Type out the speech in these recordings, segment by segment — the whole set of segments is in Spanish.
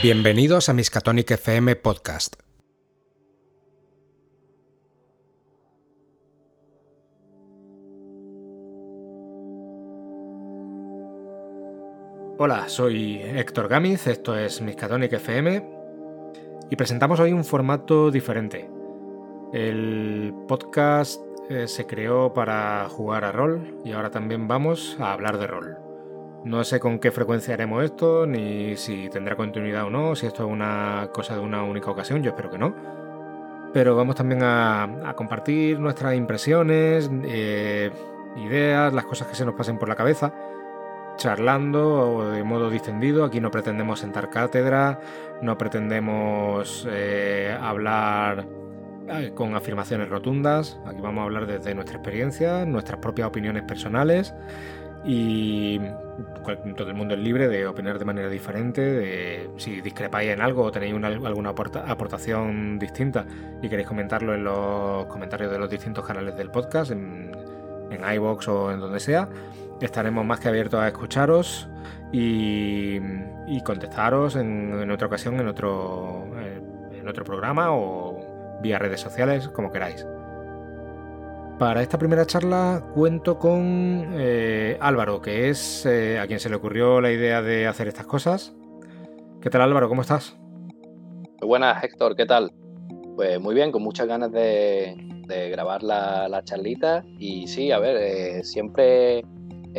Bienvenidos a Miskatonic FM Podcast. Hola, soy Héctor Gámiz, esto es Miskatonic FM y presentamos hoy un formato diferente. El podcast eh, se creó para jugar a rol y ahora también vamos a hablar de rol. No sé con qué frecuencia haremos esto, ni si tendrá continuidad o no, si esto es una cosa de una única ocasión, yo espero que no. Pero vamos también a, compartir nuestras impresiones, eh, ideas, las cosas que se nos pasen por la cabeza charlando de modo distendido. Aquí no pretendemos sentar cátedra, no pretendemos eh, hablar con afirmaciones rotundas. Aquí vamos a hablar desde nuestra experiencia, nuestras propias opiniones personales y todo el mundo es libre de opinar de manera diferente, de si discrepáis en algo o tenéis alguna aportación distinta y queréis comentarlo en los comentarios de los distintos canales del podcast, en, en iBox o en donde sea estaremos más que abiertos a escucharos y, contestaros en, otra ocasión, en otro, eh, en otro programa o vía redes sociales, como queráis. Para esta primera charla cuento con eh, Álvaro, que es eh, a quien se le ocurrió la idea de hacer estas cosas. ¿Qué tal Álvaro? ¿Cómo estás? Muy buenas, Héctor, ¿qué tal? Pues muy bien, con muchas ganas de, grabar la, la, charlita. Y sí, a ver, siempre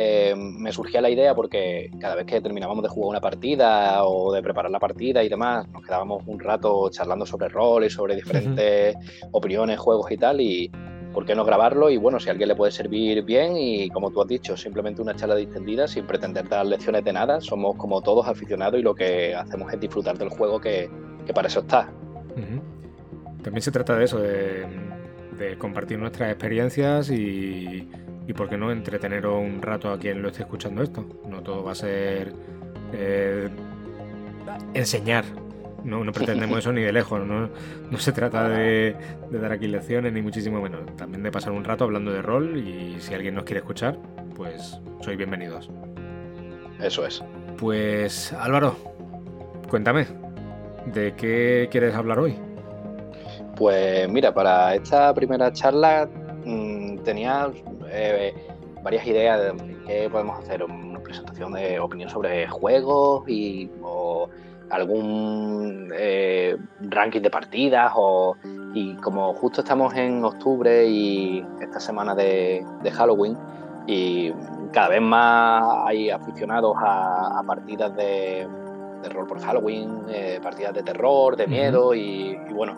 eh, me surgía la idea porque cada vez que terminábamos de jugar una partida o de preparar la partida y demás, nos quedábamos un rato charlando sobre roles, sobre diferentes opiniones, juegos y tal, y por qué no grabarlo y bueno, si a alguien le puede servir bien y como tú has dicho, simplemente una charla distendida sin pretender dar lecciones de nada, somos como todos aficionados y lo que hacemos es disfrutar del juego que, para eso está. También se trata de eso, de compartir nuestras experiencias y y por qué no entretener un rato a quien lo esté escuchando esto. No todo va a ser eh, enseñar. No, no pretendemos eso ni de lejos. No, se trata de, dar aquí lecciones ni muchísimo menos. También de pasar un rato hablando de rol y si alguien nos quiere escuchar, pues sois bienvenidos. Eso es. Pues Álvaro, cuéntame, ¿de qué quieres hablar hoy? Pues mira, para esta primera charla mm, tenía eh, varias ideas de qué podemos hacer, una presentación de opinión sobre juegos y, o algún eh, ranking de partidas o, y como justo estamos en octubre y esta semana de, Halloween y cada vez más hay aficionados a, partidas de, rol por Halloween, eh, partidas de terror, de miedo y, y bueno,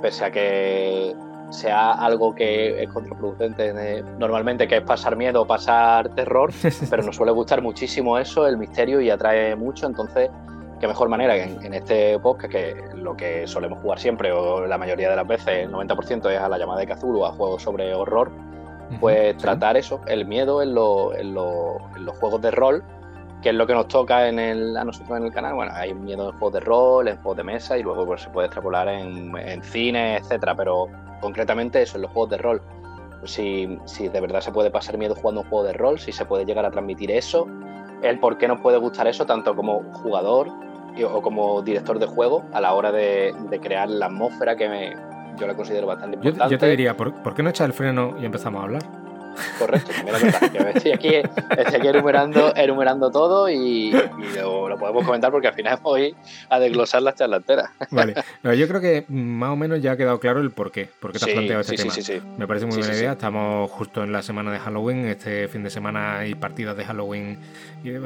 pese a que sea algo que es contraproducente normalmente, que es pasar miedo pasar terror, pero nos suele gustar muchísimo eso, el misterio, y atrae mucho, entonces, qué mejor manera que en, este podcast, que lo que solemos jugar siempre, o la mayoría de las veces, el 90% es a la llamada de Cthulhu, a juegos sobre horror, pues tratar eso, el miedo en, en, los juegos de rol, que es lo que nos toca en el, a nosotros en el canal. Bueno, hay miedo en juegos de rol, en juegos de mesa y luego pues, se puede extrapolar en, en cine, etcétera, pero concretamente eso, en los juegos de rol. Si, si de verdad se puede pasar miedo jugando un juego de rol, si se puede llegar a transmitir eso, el por qué nos puede gustar eso, tanto como jugador o como director de juego, a la hora de, crear la atmósfera que me, yo la considero bastante importante. Yo, te diría, ¿por, ¿por, qué no echar el freno y empezamos a hablar? Correcto, también es verdad. estoy aquí, estoy aquí enumerando, enumerando todo y, lo, podemos comentar porque al final voy a desglosar las charlas Vale, yo creo que más o menos ya ha quedado claro el por qué, por qué te has planteado este tema. Sí, Me parece muy buena idea. Estamos justo en la semana de Halloween. Este fin de semana hay partidas de Halloween,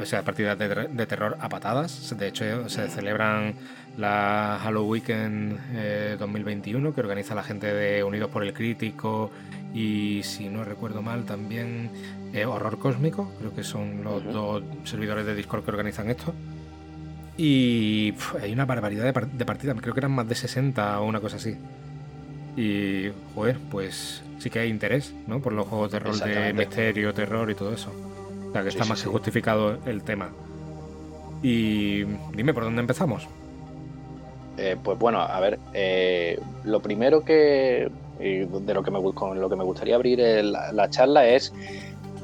o sea, partidas de, de terror a patadas. De hecho, se celebran la Halloween Weekend 2021 que organiza la gente de Unidos por el Crítico y si no recuerdo mal también eh, Horror Cósmico, creo que son los dos servidores de Discord que organizan esto. Y hay una barbaridad de, partidas, creo que eran más de 60 o una cosa así. Y, joder, pues sí que hay interés, ¿no? Por los juegos de rol de misterio, terror y todo eso. O sea, que está más que justificado el tema. Y dime, ¿por dónde empezamos? Eh, pues bueno, a ver, eh, lo primero que de lo que me, con lo que me gustaría abrir la, charla es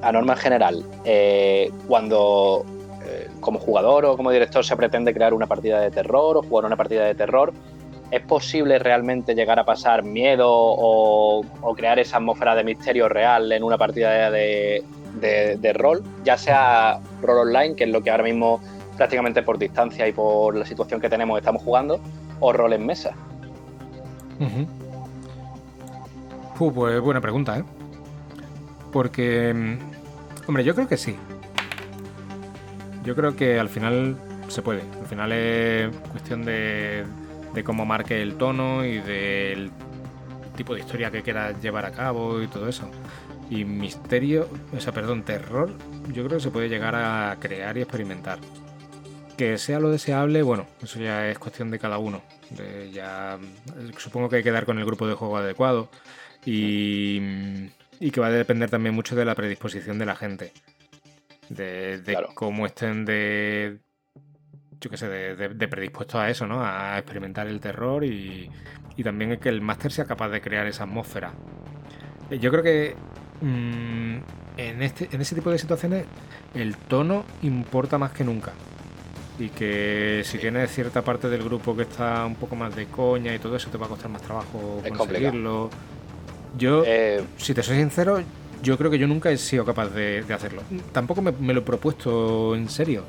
a norma general, eh, cuando como jugador o como director se pretende crear una partida de terror o jugar una partida de terror, ¿es posible realmente llegar a pasar miedo o, crear esa atmósfera de misterio real en una partida de, rol? Ya sea rol online, que es lo que ahora mismo prácticamente por distancia y por la situación que tenemos estamos jugando, o rol en mesa. pues buena pregunta, ¿eh? Porque, mm, hombre, yo creo que sí. Yo creo que al final se puede. Al final es cuestión de, de cómo marque el tono y del tipo de historia que quieras llevar a cabo y todo eso. Y misterio, o sea, perdón, terror, yo creo que se puede llegar a crear y experimentar. Que sea lo deseable, bueno, eso ya es cuestión de cada uno. ya supongo que hay que dar con el grupo de juego adecuado y, y que va a depender también mucho de la predisposición de la gente. De, cómo estén de, yo qué sé, de, predispuestos a eso, ¿no? A experimentar el terror y, y también que el máster sea capaz de crear esa atmósfera. Eh, yo creo que mm, en, este, en ese tipo de situaciones el tono importa más que nunca. Y que si tienes cierta parte del grupo que está un poco más de coña y todo eso, te va a costar más trabajo conseguirlo. Yo, eh, si te soy sincero, yo creo que yo nunca he sido capaz de, hacerlo. Tampoco me, lo he propuesto en serio.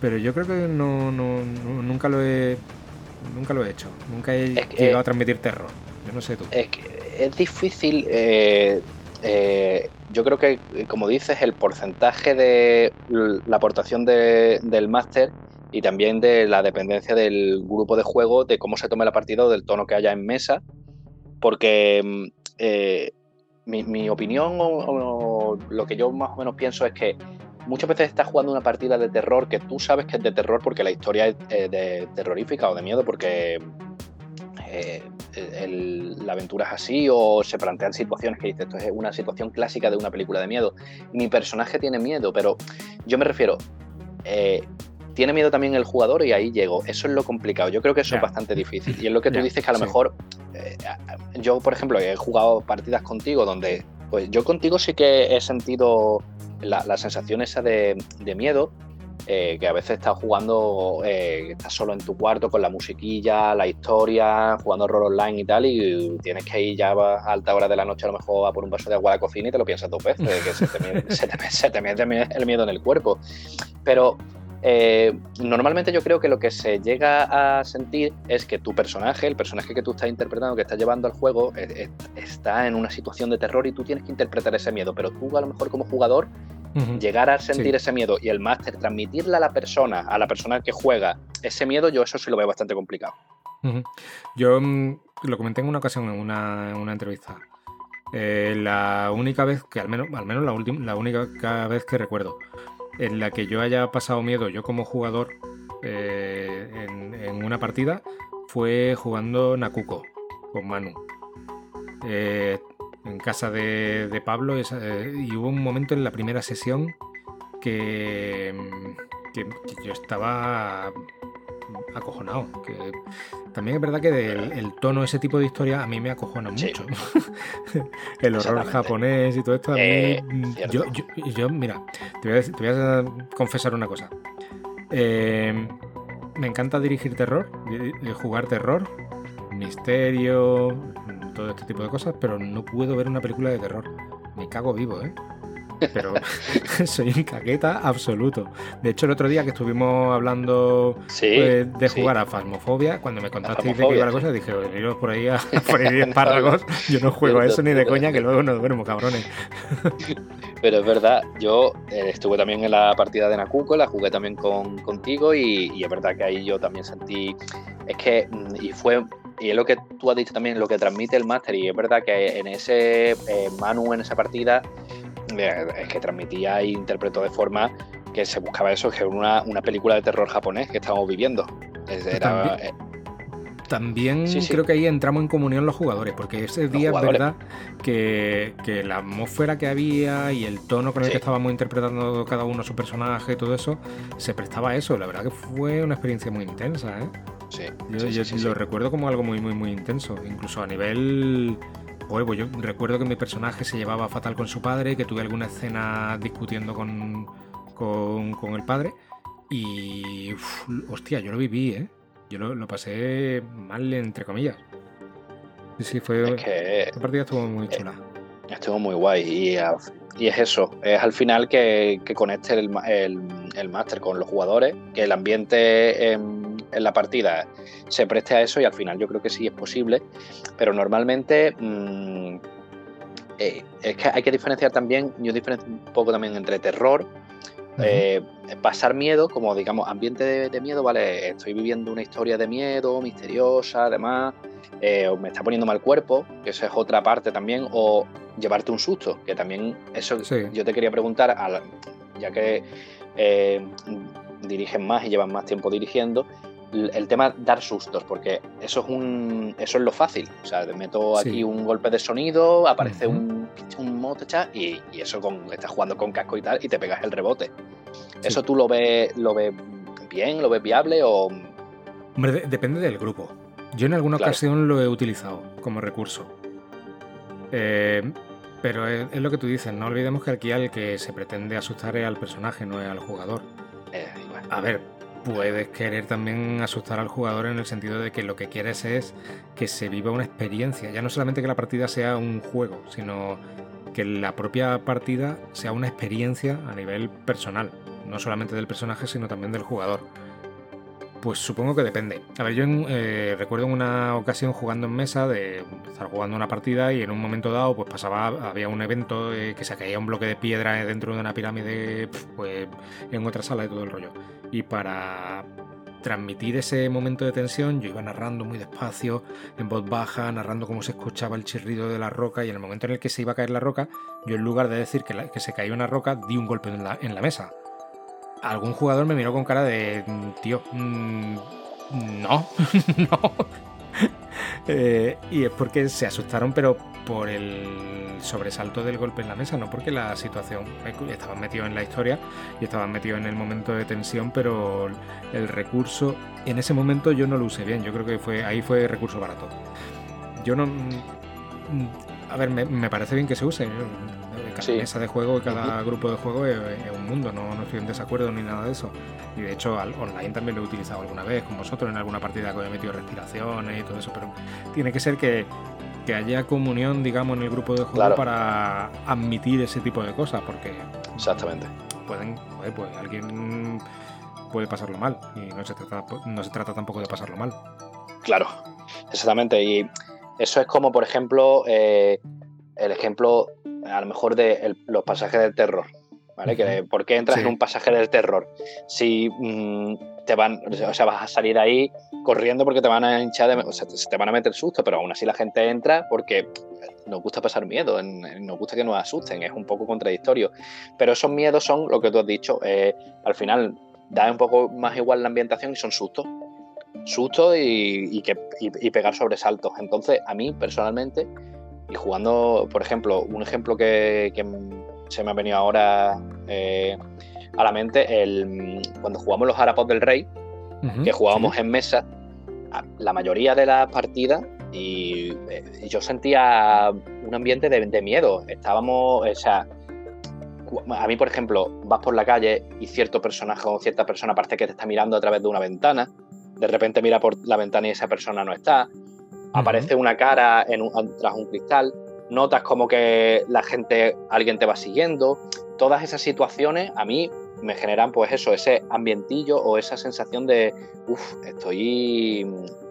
Pero yo creo que no, nunca lo he nunca lo he hecho. Nunca he llegado a transmitir terror. Yo no sé tú. Es que es difícil. Eh, eh, yo creo que, como dices, el porcentaje de la aportación del máster y también de la dependencia del grupo de juego, de cómo se tome la partida o del tono que haya en mesa. Porque eh, mi, opinión o, lo que yo más o menos pienso es que muchas veces estás jugando una partida de terror que tú sabes que es de terror porque la historia es eh, de terrorífica o de miedo porque eh, la aventura es así o se plantean situaciones que dices, esto es una situación clásica de una película de miedo. Mi personaje tiene miedo, pero yo me refiero, tiene miedo también el jugador y ahí llego. Eso es lo complicado. Yo creo que eso es bastante difícil. Y es lo que tú dices que a lo mejor yo, por ejemplo, he jugado partidas contigo donde, pues yo contigo sí que he sentido la, sensación esa de, miedo, eh, que a veces estás jugando, eh, estás solo en tu cuarto con la musiquilla, la historia, jugando rol online y tal, y tienes que ir ya a alta hora de la noche a lo mejor a por un vaso de agua a la cocina y te lo piensas dos veces, que se te, mete el miedo en el cuerpo. Pero eh, normalmente yo creo que lo que se llega a sentir es que tu personaje, el personaje que tú estás interpretando, que estás llevando al juego, está en una situación de terror y tú tienes que interpretar ese miedo, pero tú a lo mejor como jugador llegar a sentir ese miedo y el máster transmitirle a la persona, a la persona que juega ese miedo, yo eso sí lo veo bastante complicado. Yo mm, lo comenté en una ocasión en una, entrevista. Eh, la única vez que, al menos, al menos la, última, la única vez que recuerdo, en la que yo haya pasado miedo yo como jugador eh, en, una partida fue jugando Nakuko con Manu. Eh, en casa de, Pablo eh, y hubo un momento en la primera sesión que, que yo estaba acojonado. Que también es verdad que el, tono, ese tipo de historia, a mí me acojona mucho. el horror japonés y todo esto, a mí. Eh, mm, yo, yo, mira, te voy, a, confesar una cosa. Eh, me encanta dirigir terror, jugar terror, misterio, todo este tipo de cosas, pero no puedo ver una película de terror. Me cago vivo, ¿eh? Pero soy un caqueta absoluto. De hecho, el otro día que estuvimos hablando pues, de jugar a Fasmofobia, cuando me contaste que iba la cosa, dije, veniros por ahí a poner 10 párragos. Yo no juego a eso ni de coña, que luego nos duermo, cabrones. Pero es verdad, yo eh, estuve también en la partida de Nakuko, la jugué también con, contigo y, es verdad que ahí yo también sentí, es que, mm, y fue y es lo que tú has dicho también, lo que transmite el máster. Y es verdad que en ese eh, Manu, en esa partida, es que transmitía e interpretó de forma que se buscaba eso, que una, una película de terror japonés que estábamos viviendo. también, eh, creo que ahí entramos en comunión los jugadores, porque ese día es verdad que, la atmósfera que había y el tono con el que estábamos interpretando cada uno su personaje y todo eso, se prestaba a eso. La verdad que fue una experiencia muy intensa, ¿eh? Sí. Yo, lo recuerdo como algo muy, muy, muy intenso, incluso a nivel pues yo recuerdo que mi personaje se llevaba fatal con su padre, que tuve alguna escena discutiendo con, con, el padre. Y. hostia, yo lo viví, ¿eh? Yo lo, pasé mal, entre comillas. Sí, sí, fue. Es que, la partida estuvo muy chula. Estuvo muy guay. Y, y es eso. Es al final que, que conecte el, el, el máster con los jugadores, que el ambiente en, en, la partida se preste a eso. Y al final yo creo que sí es posible. Pero normalmente. Mmm, eh, es que hay que diferenciar también. Yo diferencio un poco también entre terror eh, pasar miedo, como digamos, ambiente de, miedo, ¿vale? Estoy viviendo una historia de miedo, misteriosa, además, eh, o me está poniendo mal cuerpo, que esa es otra parte también, o llevarte un susto, que también eso yo te quería preguntar, ya que dirigen más y llevan más tiempo dirigiendo, el tema dar sustos, porque eso es un eso es lo fácil. O sea, meto aquí un golpe de sonido, aparece un, un y, y, eso con, estás jugando con casco y tal, y te pegas el rebote. ¿Eso tú lo ves, lo ves bien, lo ves viable o...? Hombre, depende del grupo. Yo en alguna ocasión lo he utilizado como recurso. Eh, pero es, lo que tú dices, no olvidemos que aquí al que se pretende asustar es al personaje, no es al jugador. Eh, A ver, puedes querer también asustar al jugador en el sentido de que lo que quieres es que se viva una experiencia, ya no solamente que la partida sea un juego, sino que la propia partida sea una experiencia a nivel personal, no solamente del personaje, sino también del jugador. Pues supongo que depende. A ver, yo eh, recuerdo en una ocasión jugando en mesa, de estar jugando una partida y en un momento dado pues pasaba, había un evento eh, que se caía un bloque de piedra dentro de una pirámide, pues en otra sala de todo el rollo. Y para transmitir ese momento de tensión, yo iba narrando muy despacio, en voz baja, narrando cómo se escuchaba el chirrido de la roca y en el momento en el que se iba a caer la roca, yo en lugar de decir que, se caía una roca, di un golpe en la mesa algún jugador me miró con cara de, tío, mm, no, no. Eh, y es porque se asustaron, pero por el sobresalto del golpe en la mesa, no porque la situación. Estaban metidos en la historia y estaban metidos en el momento de tensión, pero el recurso, en ese momento yo no lo usé bien. Yo creo que fue ahí fue recurso barato. Yo no. Mm, a ver, me, parece bien que se use. Cada mesa de juego y cada grupo de juego es, un mundo, no, no, estoy en desacuerdo ni nada de eso. Y de hecho, al online también lo he utilizado alguna vez con vosotros en alguna partida que he metido respiraciones y todo eso, pero tiene que ser que, que haya comunión, digamos, en el grupo de juego para admitir ese tipo de cosas, porque. Exactamente. Pueden, pues alguien puede pasarlo mal y no se trata, no se trata tampoco de pasarlo mal. Claro, exactamente. Y eso es como, por ejemplo, eh, el ejemplo a lo mejor de los pasajes del terror. ¿Vale? que, ¿Por qué entras en un pasaje del terror? Si mm, te van, o sea, vas a salir ahí corriendo porque te van a hinchar, o sea, te van a meter susto, pero aún así la gente entra porque nos gusta pasar miedo, nos gusta que nos asusten, es un poco contradictorio. Pero esos miedos son lo que tú has dicho, eh, al final da un poco más igual la ambientación y son sustos susto y, que, pegar sobresaltos. Entonces, a mí personalmente, y jugando, por ejemplo, un ejemplo que, se me ha venido ahora eh, a la mente, el, cuando jugamos los Harapos del Rey, que jugábamos en mesa, la mayoría de las partidas, y, eh, yo sentía un ambiente de, de miedo. Estábamos, o sea, a mí, por ejemplo, vas por la calle y cierto personaje o cierta persona parece que te está mirando a través de una ventana de repente mira por la ventana y esa persona no está, aparece una cara en tras un cristal, notas como que la gente, alguien te va siguiendo, todas esas situaciones a mí me generan pues eso, ese ambientillo o esa sensación de, uff, estoy,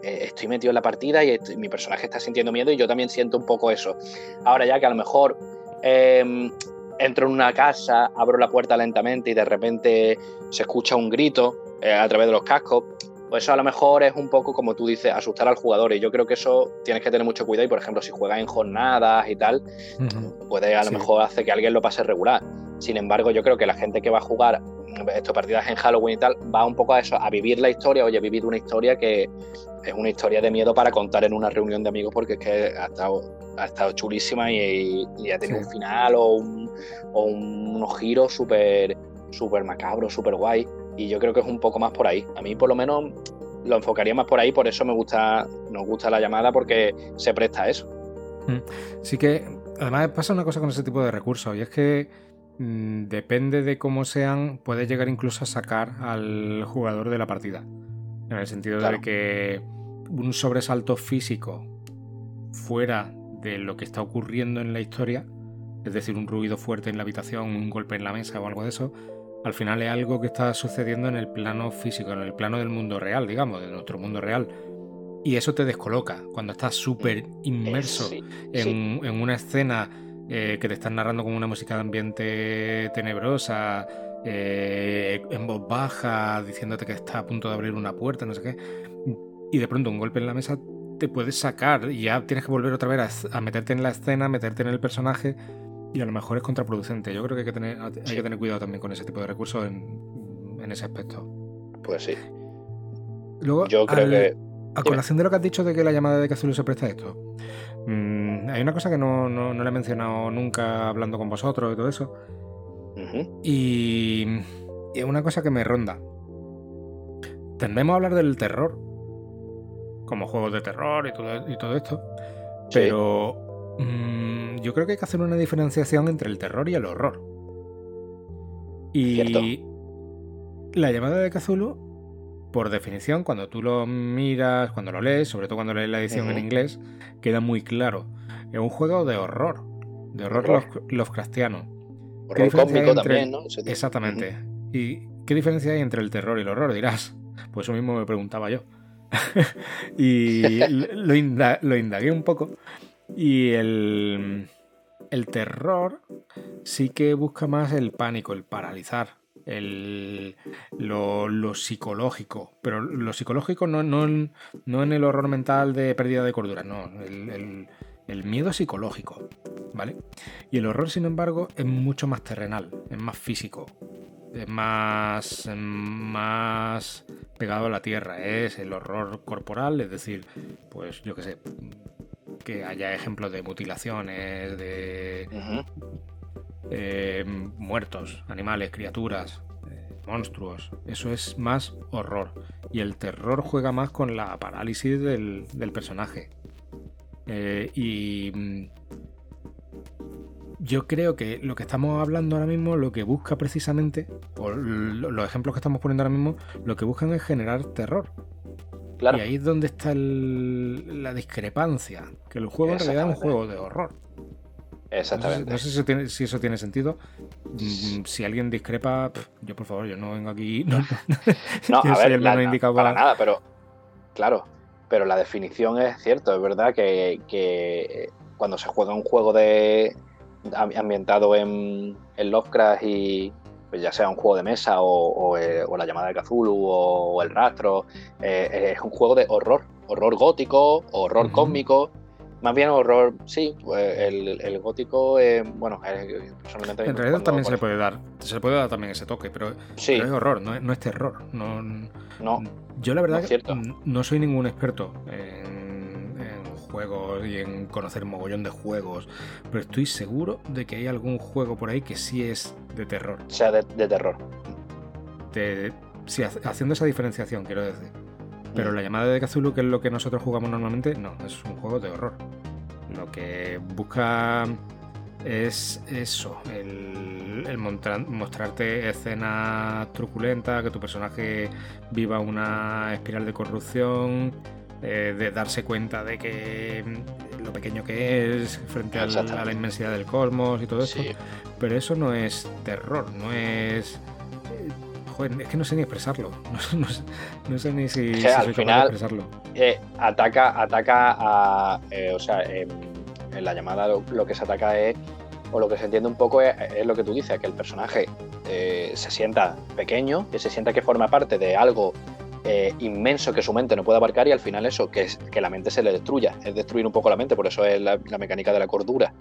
eh, estoy metido en la partida y mi personaje está sintiendo miedo y yo también siento un poco eso. Ahora ya que a lo mejor em, entro en una casa, abro la puerta lentamente y de repente se escucha un grito eh, a través de los cascos, pues eso a lo mejor es un poco, como tú dices, asustar al jugador. Y yo creo que eso tienes que tener mucho cuidado. Y por ejemplo, si juegas en jornadas y tal, puede a lo mejor hacer que alguien lo pase regular. Sin embargo, yo creo que la gente que va a jugar estas partidas en Halloween y tal, va un poco a eso, a vivir la historia, oye, vivir una historia que es una historia de miedo para contar en una reunión de amigos porque es que ha estado, ha estado chulísima y, ha tenido un final o, un, o unos giros súper súper macabros, súper guay. Y yo creo que es un poco más por ahí. A mí por lo menos lo enfocaría más por ahí, por eso me gusta, nos gusta la llamada, porque se presta a eso. Mm. Sí que, además pasa una cosa con ese tipo de recursos y es que mm, depende de cómo sean, puede llegar incluso a sacar al jugador de la partida. En el sentido de que un sobresalto físico fuera de lo que está ocurriendo en la historia, es decir, un ruido fuerte en la habitación, un golpe en la mesa o algo de eso, al final es algo que está sucediendo en el plano físico, en el plano del mundo real, digamos, de nuestro mundo real. Y eso te descoloca cuando estás súper inmerso en, una escena eh, que te están narrando con una música de ambiente tenebrosa, eh, en voz baja, diciéndote que está a punto de abrir una puerta, no sé qué. Y de pronto un golpe en la mesa te puedes sacar y ya tienes que volver otra vez a, meterte en la escena, meterte en el personaje y a lo mejor es contraproducente. Yo creo que hay que tener, hay que tener cuidado también con ese tipo de recursos en, ese aspecto. Pues sí. Luego, yo creo que. A colación de lo que has dicho de que la llamada de Cthulhu se presta a esto, mm, hay una cosa que no, no, le he mencionado nunca hablando con vosotros y todo eso. y, y es una cosa que me ronda. Tendemos a hablar del terror como juegos de terror y todo, y todo esto. Pero mm, yo creo que hay que hacer una diferenciación entre el terror y el horror. Y la llamada de Cthulhu, por definición, cuando tú lo miras, cuando lo lees, sobre todo cuando lees la edición en inglés, queda muy claro. Es un juego de horror, de horror, Lovecraftiano. Horror cósmico también, ¿no? Exactamente. ¿Y qué diferencia hay entre el terror y el horror? Dirás. Pues eso mismo me preguntaba yo. y lo, indagué un poco. Y el, terror sí que busca más el pánico, el paralizar, el, lo, psicológico. Pero lo psicológico no, no, en el horror mental de pérdida de cordura, no. El, el, miedo psicológico, ¿vale? Y el horror, sin embargo, es mucho más terrenal, es más físico es más, más pegado a la tierra, es el horror corporal, es decir, pues yo qué sé, que haya ejemplos de mutilaciones, de eh, muertos, animales, criaturas, eh, monstruos. Eso es más horror. Y el terror juega más con la parálisis del, personaje. Eh, y mm, yo creo que lo que estamos hablando ahora mismo, lo que busca precisamente, o los ejemplos que estamos poniendo ahora mismo, lo que buscan es generar terror. Claro. Y ahí es donde está la discrepancia, que el juego en realidad es un juego de horror. Exactamente. No sé, si, eso tiene sentido. Mm, si alguien discrepa, yo por favor, yo no vengo aquí. No, a ver, para... nada, pero claro, pero la definición es cierto, es verdad que, que cuando se juega un juego de, ambientado en, Lovecraft y pues ya sea un juego de mesa o, eh, la llamada de Cthulhu o, el rastro, eh, es un juego de horror, horror gótico, horror cósmico, más bien horror, sí, pues el, gótico, bueno, personalmente... En realidad también se le puede dar, se le puede dar también ese toque, pero, es horror, no, no es terror. No, no, yo la verdad que no soy ningún experto en juegos y en conocer mogollón de juegos, pero estoy seguro de que hay algún juego por ahí que sí es de terror. O sea, de, terror. sí, haciendo esa diferenciación, quiero decir. Pero mm. la llamada de Cthulhu, que es lo que nosotros jugamos normalmente, no, es un juego de horror. Lo que busca es eso, el, el mostrarte escenas truculentas, que tu personaje viva una espiral de corrupción, eh, de darse cuenta de que mm, lo pequeño que es frente a la, inmensidad del cosmos y todo eso. Pero eso no es terror, no es. Eh, joder, es que no sé ni expresarlo. No, sé ni si, al final, expresarlo. Eh, ataca, ataca a. o sea, en, la llamada lo, que se ataca es. O lo que se entiende un poco es, lo que tú dices, que el personaje se sienta pequeño, que se sienta que forma parte de algo eh, inmenso que su mente no puede abarcar y al final eso, que es que la mente se le destruya, es destruir un poco la mente, por eso es la, mecánica de la cordura.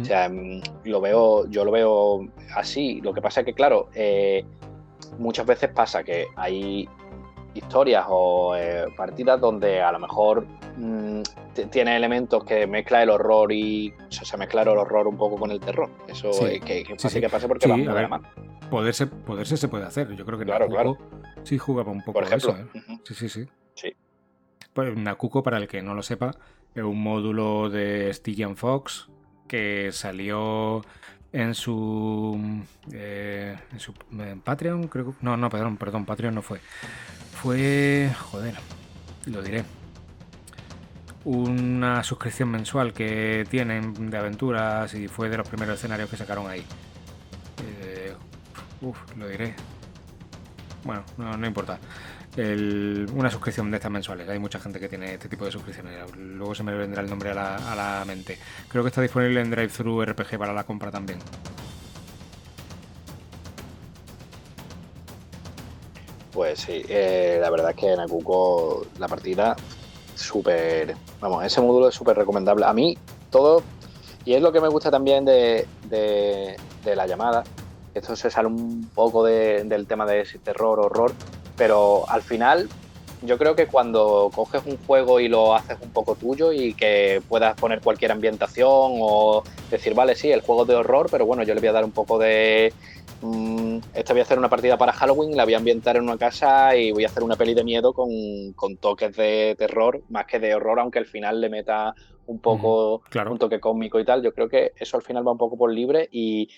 O sea, mm, lo veo, yo lo veo así. Lo que pasa es que, claro, eh, muchas veces pasa que hay historias o eh, partidas donde a lo mejor mm, tiene elementos que mezcla el horror y se mezcla el horror un poco con el terror. Eso es que, que, que pase porque va a la mano. Poderse, poderse se puede hacer. Yo creo que claro, claro. sí jugaba un poco Por ejemplo. eso. ¿eh? Sí, sí, sí. Sí. pues, Nakuko, para el que no lo sepa, es un módulo de Stygian Fox que salió en su, eh, en su Patreon, creo que... No, no, perdón, perdón, Patreon no fue. Fue... Joder, lo diré. Una suscripción mensual que tienen de aventuras y fue de los primeros escenarios que sacaron ahí. Eh, uf, lo diré. Bueno, no, importa una suscripción de estas mensuales. Hay mucha gente que tiene este tipo de suscripciones. Luego se me vendrá el nombre a la, mente. Creo que está disponible en DriveThru RPG para la compra también. Pues sí, eh, la verdad es que en Akuko la partida súper... Vamos, ese módulo es súper recomendable. A mí todo... Y es lo que me gusta también de, la llamada. Esto se sale un poco del tema de terror, horror, pero al final yo creo que cuando coges un juego y lo haces un poco tuyo y que puedas poner cualquier ambientación o decir, vale, sí, el juego de horror, pero bueno, yo le voy a dar un poco de... Mm, esta voy a hacer una partida para Halloween, la voy a ambientar en una casa y voy a hacer una peli de miedo con, toques de terror, más que de horror, aunque al final le meta un poco un toque cómico y tal. Yo creo que eso al final va un poco por libre y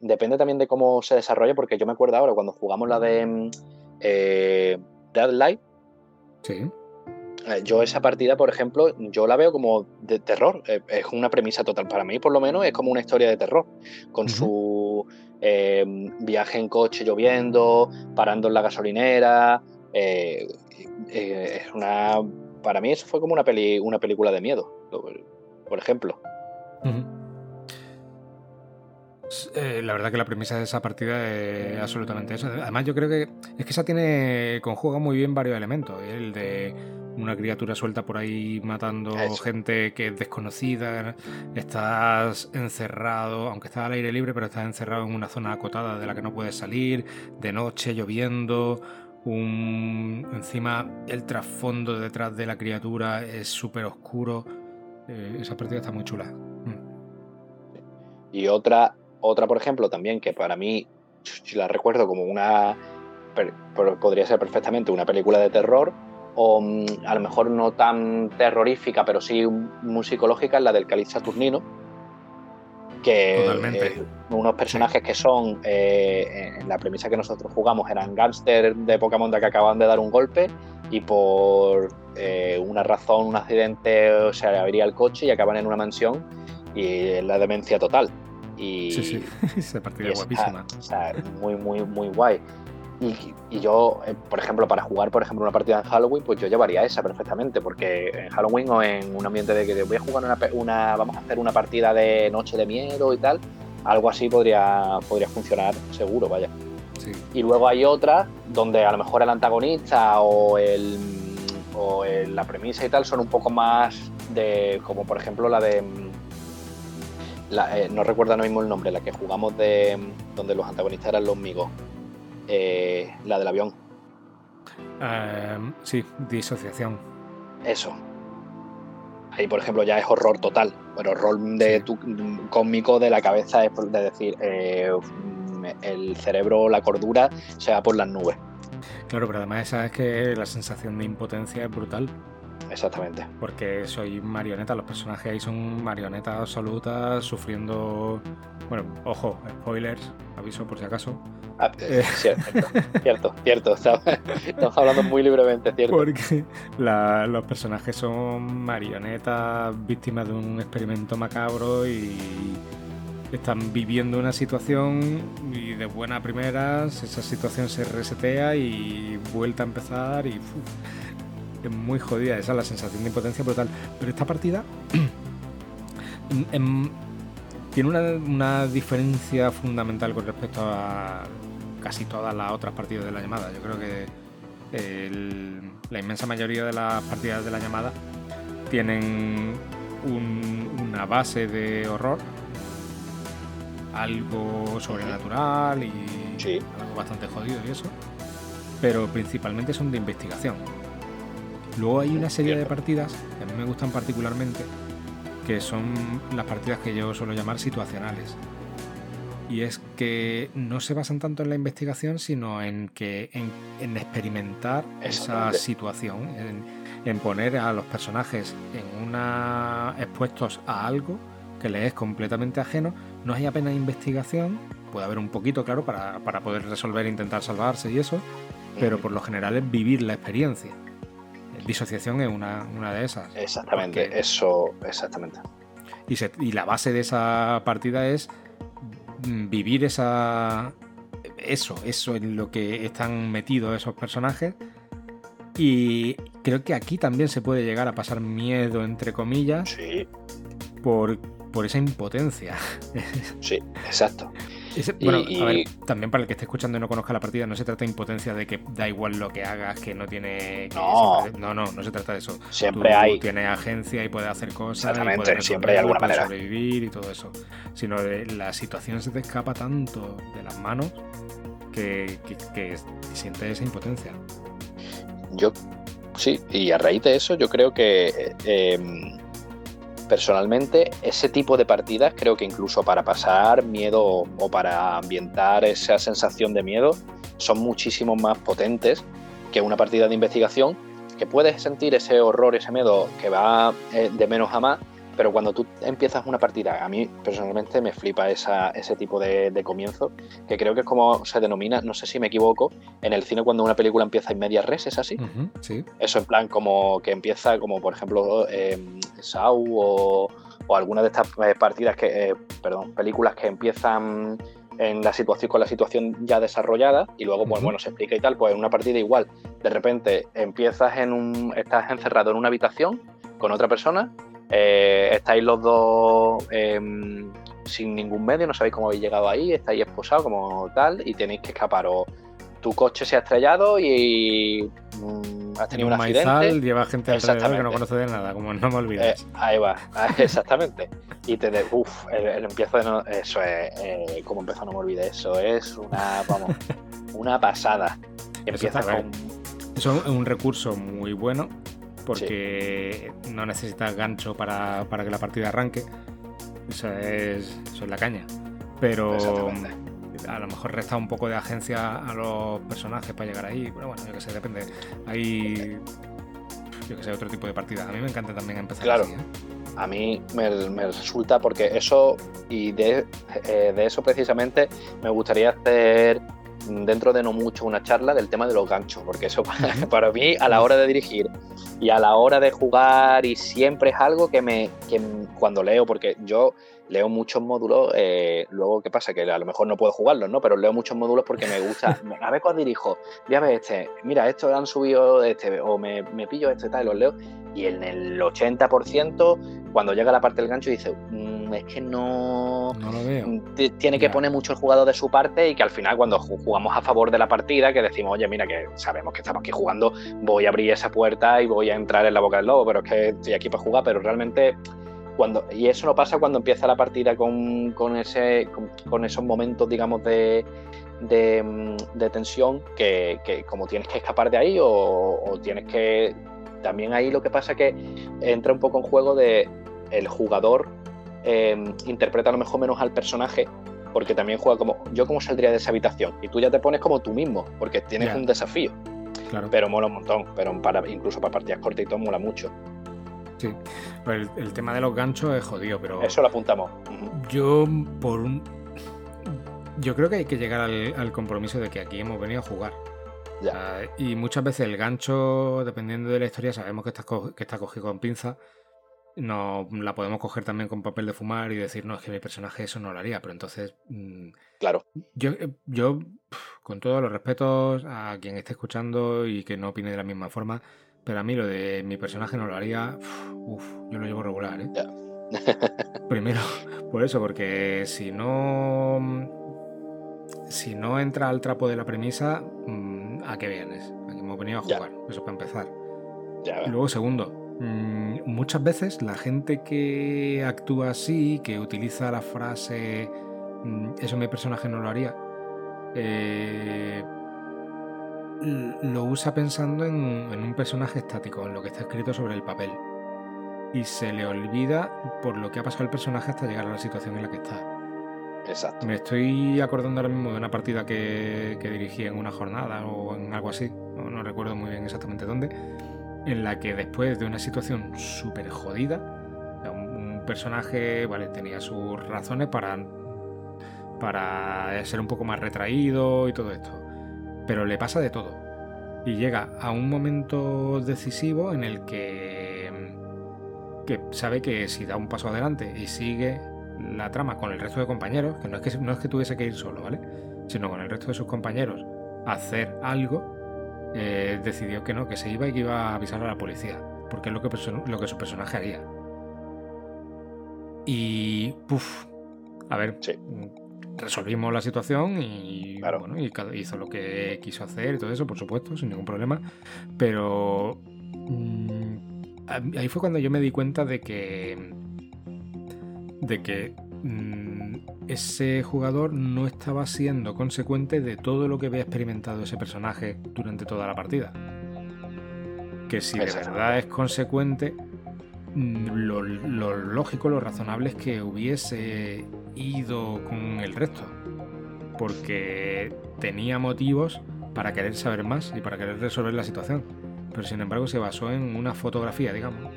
depende también de cómo se desarrolle, porque yo me acuerdo ahora cuando jugamos la de mm, eh, Deadlight. Sí. Eh, yo esa partida, por ejemplo, yo la veo como de terror. Eh, es una premisa total. Para mí, por lo menos, es como una historia de terror. Con su viaje en coche lloviendo, parando en la gasolinera. es una. Para mí, eso fue como una, peli, una película de miedo, por ejemplo. Eh, la verdad que la premisa de esa partida es absolutamente eso. Además, yo creo que es que esa tiene conjuga muy bien varios elementos. ¿eh? El de una criatura suelta por ahí matando gente que es desconocida. Estás encerrado, aunque estás al aire libre, pero estás encerrado en una zona acotada de la que no puedes salir. De noche, lloviendo. Un... Encima, el trasfondo detrás de la criatura es súper oscuro. Eh, esa partida está muy chula. Mm. Y otra otra, por ejemplo, también que para mí la recuerdo como una. podría ser perfectamente una película de terror, o mm, a lo mejor no tan terrorífica, pero sí muy psicológica, es la del Cáliz Saturnino. Que unos personajes que son, eh, en la premisa que nosotros jugamos, eran gángsters de Pokémon que acaban de dar un golpe y por eh, una razón, un accidente, se le abría el coche y acaban en una mansión y la demencia total. Y, sí, sí, esa partida guapísima. O sea, muy, muy, muy guay. Y, y, yo, eh, por ejemplo, para jugar, por ejemplo, una partida en Halloween, pues yo llevaría esa perfectamente, porque en Halloween o en un ambiente de que voy a jugar una, una vamos a hacer una partida de noche de miedo y tal, algo así podría, podría funcionar seguro, vaya. Sí. Y luego hay otras donde a lo mejor el antagonista o el o la premisa y tal son un poco más de, como por ejemplo la de eh, no recuerdo ahora mismo el nombre, la que jugamos de donde los antagonistas eran los migos. Eh, la del avión. Em, sí, disociación. Eso. Ahí, por ejemplo, ya es horror total. Pero horror de tu, cósmico de la cabeza es de decir, eh, el cerebro, la cordura, se va por las nubes. Claro, pero además esa es que la sensación de impotencia es brutal. Exactamente. Porque soy marioneta, los personajes ahí son marionetas absolutas, sufriendo. Bueno, ojo, spoilers, aviso por si acaso. Ah, eh, cierto, cierto, cierto. Estamos hablando muy libremente, cierto. Porque los personajes son marionetas, víctimas de un experimento macabro y están viviendo una situación y de buena primeras esa situación se resetea y vuelta a empezar y es muy jodida, esa es la sensación de impotencia brutal. Pero esta partida tiene una, diferencia fundamental con respecto a casi todas las otras partidas de la llamada. Yo creo que la inmensa mayoría de las partidas de la llamada tienen una base de horror, algo sobrenatural y algo bastante jodido y eso, pero principalmente son de investigación. Luego hay una serie de partidas que a mí me gustan particularmente, que son las partidas que yo suelo llamar situacionales. Y es que no se basan tanto en la investigación, sino en que en, experimentar esa situación, en poner a los personajes en una expuestos a algo que les es completamente ajeno. No hay apenas investigación, puede haber un poquito, claro, para, poder resolver e intentar salvarse y eso, pero por lo general es vivir la experiencia. Disociación es una, una de esas. Exactamente, eso, exactamente. Y, y la base de esa partida es mm, vivir esa, eso, eso en lo que están metidos esos personajes. Y creo que aquí también se puede llegar a pasar miedo, entre comillas, sí. por, por esa impotencia. Sí, exacto. Bueno, a ver, también para el que esté escuchando y no conozca la partida, no se trata de impotencia de que da igual lo que hagas, que no tiene. no. no, no, no se trata de eso. Siempre hay. Tienes agencia y puedes hacer cosas. Exactamente, siempre hay alguna manera. sobrevivir y todo eso. Sino de la situación se te escapa tanto de las manos que, que, sientes esa impotencia. Yo, sí, y a raíz de eso, yo creo que. Eh, personalmente, ese tipo de partidas creo que incluso para pasar miedo o para ambientar esa sensación de miedo son muchísimo más potentes que una partida de investigación que puedes sentir ese horror, ese miedo que va eh, de menos a más, pero cuando tú empiezas una partida, a mí personalmente me flipa ese tipo de, comienzo, que creo que es como se denomina, no sé si me equivoco, en el cine cuando una película empieza en media res, ¿es así? sí. Eso en plan como que empieza como por ejemplo eh, o, alguna de estas eh, partidas que, eh, perdón, películas que empiezan en la situación con la situación ya desarrollada y luego pues bueno se explica y tal pues en una partida igual de repente empiezas en un estás encerrado en una habitación con otra persona eh, estáis los dos em, sin ningún medio, no sabéis cómo habéis llegado ahí, estáis esposados como tal y tenéis que escapar. O tu coche se ha estrellado y mm, has tenido un, un accidente. lleva gente alrededor que no conoce de nada, como no me olvides. Eh, ahí va, exactamente. y te de, uff, el, empiezo de no, eso es, eh, como empezó no me olvides, eso es una, vamos, una pasada. Empieza con... Eso es un recurso muy bueno porque no necesitas gancho para, que la partida arranque. Eso es, eso es la caña. Pero a lo mejor resta un poco de agencia a los personajes para llegar ahí. Pero bueno, yo que sé, depende. Hay, yo que sé, otro tipo de partida. A mí me encanta también empezar claro. así. ¿eh? A mí me, resulta porque eso, y de, eh, de eso precisamente me gustaría hacer dentro de no mucho una charla del tema de los ganchos, porque eso para, mí a la hora de dirigir y a la hora de jugar y siempre es algo que me que cuando leo, porque yo leo muchos módulos, eh, luego qué pasa, que a lo mejor no puedo jugarlos, ¿no? Pero leo muchos módulos porque me gusta, a ver cuál dirijo, voy a ver este, mira, esto han subido este, o me, me pillo este tal, y los leo, y en el 80% cuando llega la parte del gancho dice, es que no, tiene que poner mucho el jugador de su parte y que al final cuando jugamos a favor de la partida, que decimos, oye, mira, que sabemos que estamos aquí jugando, voy a abrir esa puerta y voy a entrar en la boca del lobo, pero es que estoy aquí para jugar, pero realmente cuando, y eso no pasa cuando empieza la partida con, ese, con, esos momentos, digamos, de, de, tensión que, como tienes que escapar de ahí o, o, tienes que... También ahí lo que pasa es que entra un poco en juego de el jugador em, interpreta a lo mejor menos al personaje porque también juega como yo como saldría de esa habitación y tú ya te pones como tú mismo porque tienes un desafío. Pero mola un montón pero para incluso para partidas cortas y todo mola mucho. Sí pues el, tema de los ganchos es jodido pero eso lo apuntamos. yo por un yo creo que hay que llegar al, compromiso de que aquí hemos venido a jugar. Y muchas veces el gancho dependiendo de la historia sabemos que está, que está cogido con pinza no la podemos coger también con papel de fumar y decir, no, es que mi personaje eso no lo haría, pero entonces... Mm, claro. Yo, eh, yo, con todos los respetos a quien esté escuchando y que no opine de la misma forma, pero a mí lo de mi personaje no lo haría, uff, yo lo llevo regular, ¿eh? Primero, por eso, porque si no... Si no entra al trapo de la premisa, mm, ¿a qué vienes? Aquí hemos venido a jugar, eso para empezar. y luego, segundo, Mm, muchas veces la gente que actúa así, que utiliza la frase mm, eso mi personaje no lo haría, eh, lo usa pensando en, un personaje estático, en lo que está escrito sobre el papel. Y se le olvida por lo que ha pasado el personaje hasta llegar a la situación en la que está. Exacto. Me estoy acordando ahora mismo de una partida que, dirigí en una jornada o en algo así, no recuerdo muy bien exactamente dónde en la que después de una situación súper jodida, un, personaje, vale, tenía sus razones para, para ser un poco más retraído y todo esto, pero le pasa de todo. Y llega a un momento decisivo en el que, que sabe que si da un paso adelante y sigue la trama con el resto de compañeros, que no es que, no es que tuviese que ir solo, ¿vale? Sino con el resto de sus compañeros, hacer algo, eh, decidió que no, que se iba y que iba a avisar a la policía, porque es lo que, lo que su personaje haría. Y, puff, a ver, resolvimos la situación y, bueno, y hizo lo que quiso hacer y todo eso, por supuesto, sin ningún problema. Pero mm, ahí fue cuando yo me di cuenta de que, de que mm, ese jugador no estaba siendo consecuente de todo lo que había experimentado ese personaje durante toda la partida. Que si de verdad es consecuente, mm, lo, lógico, lo razonable es que hubiese ido con el resto. Porque tenía motivos para querer saber más y para querer resolver la situación. Pero sin embargo se basó en una fotografía, digamos,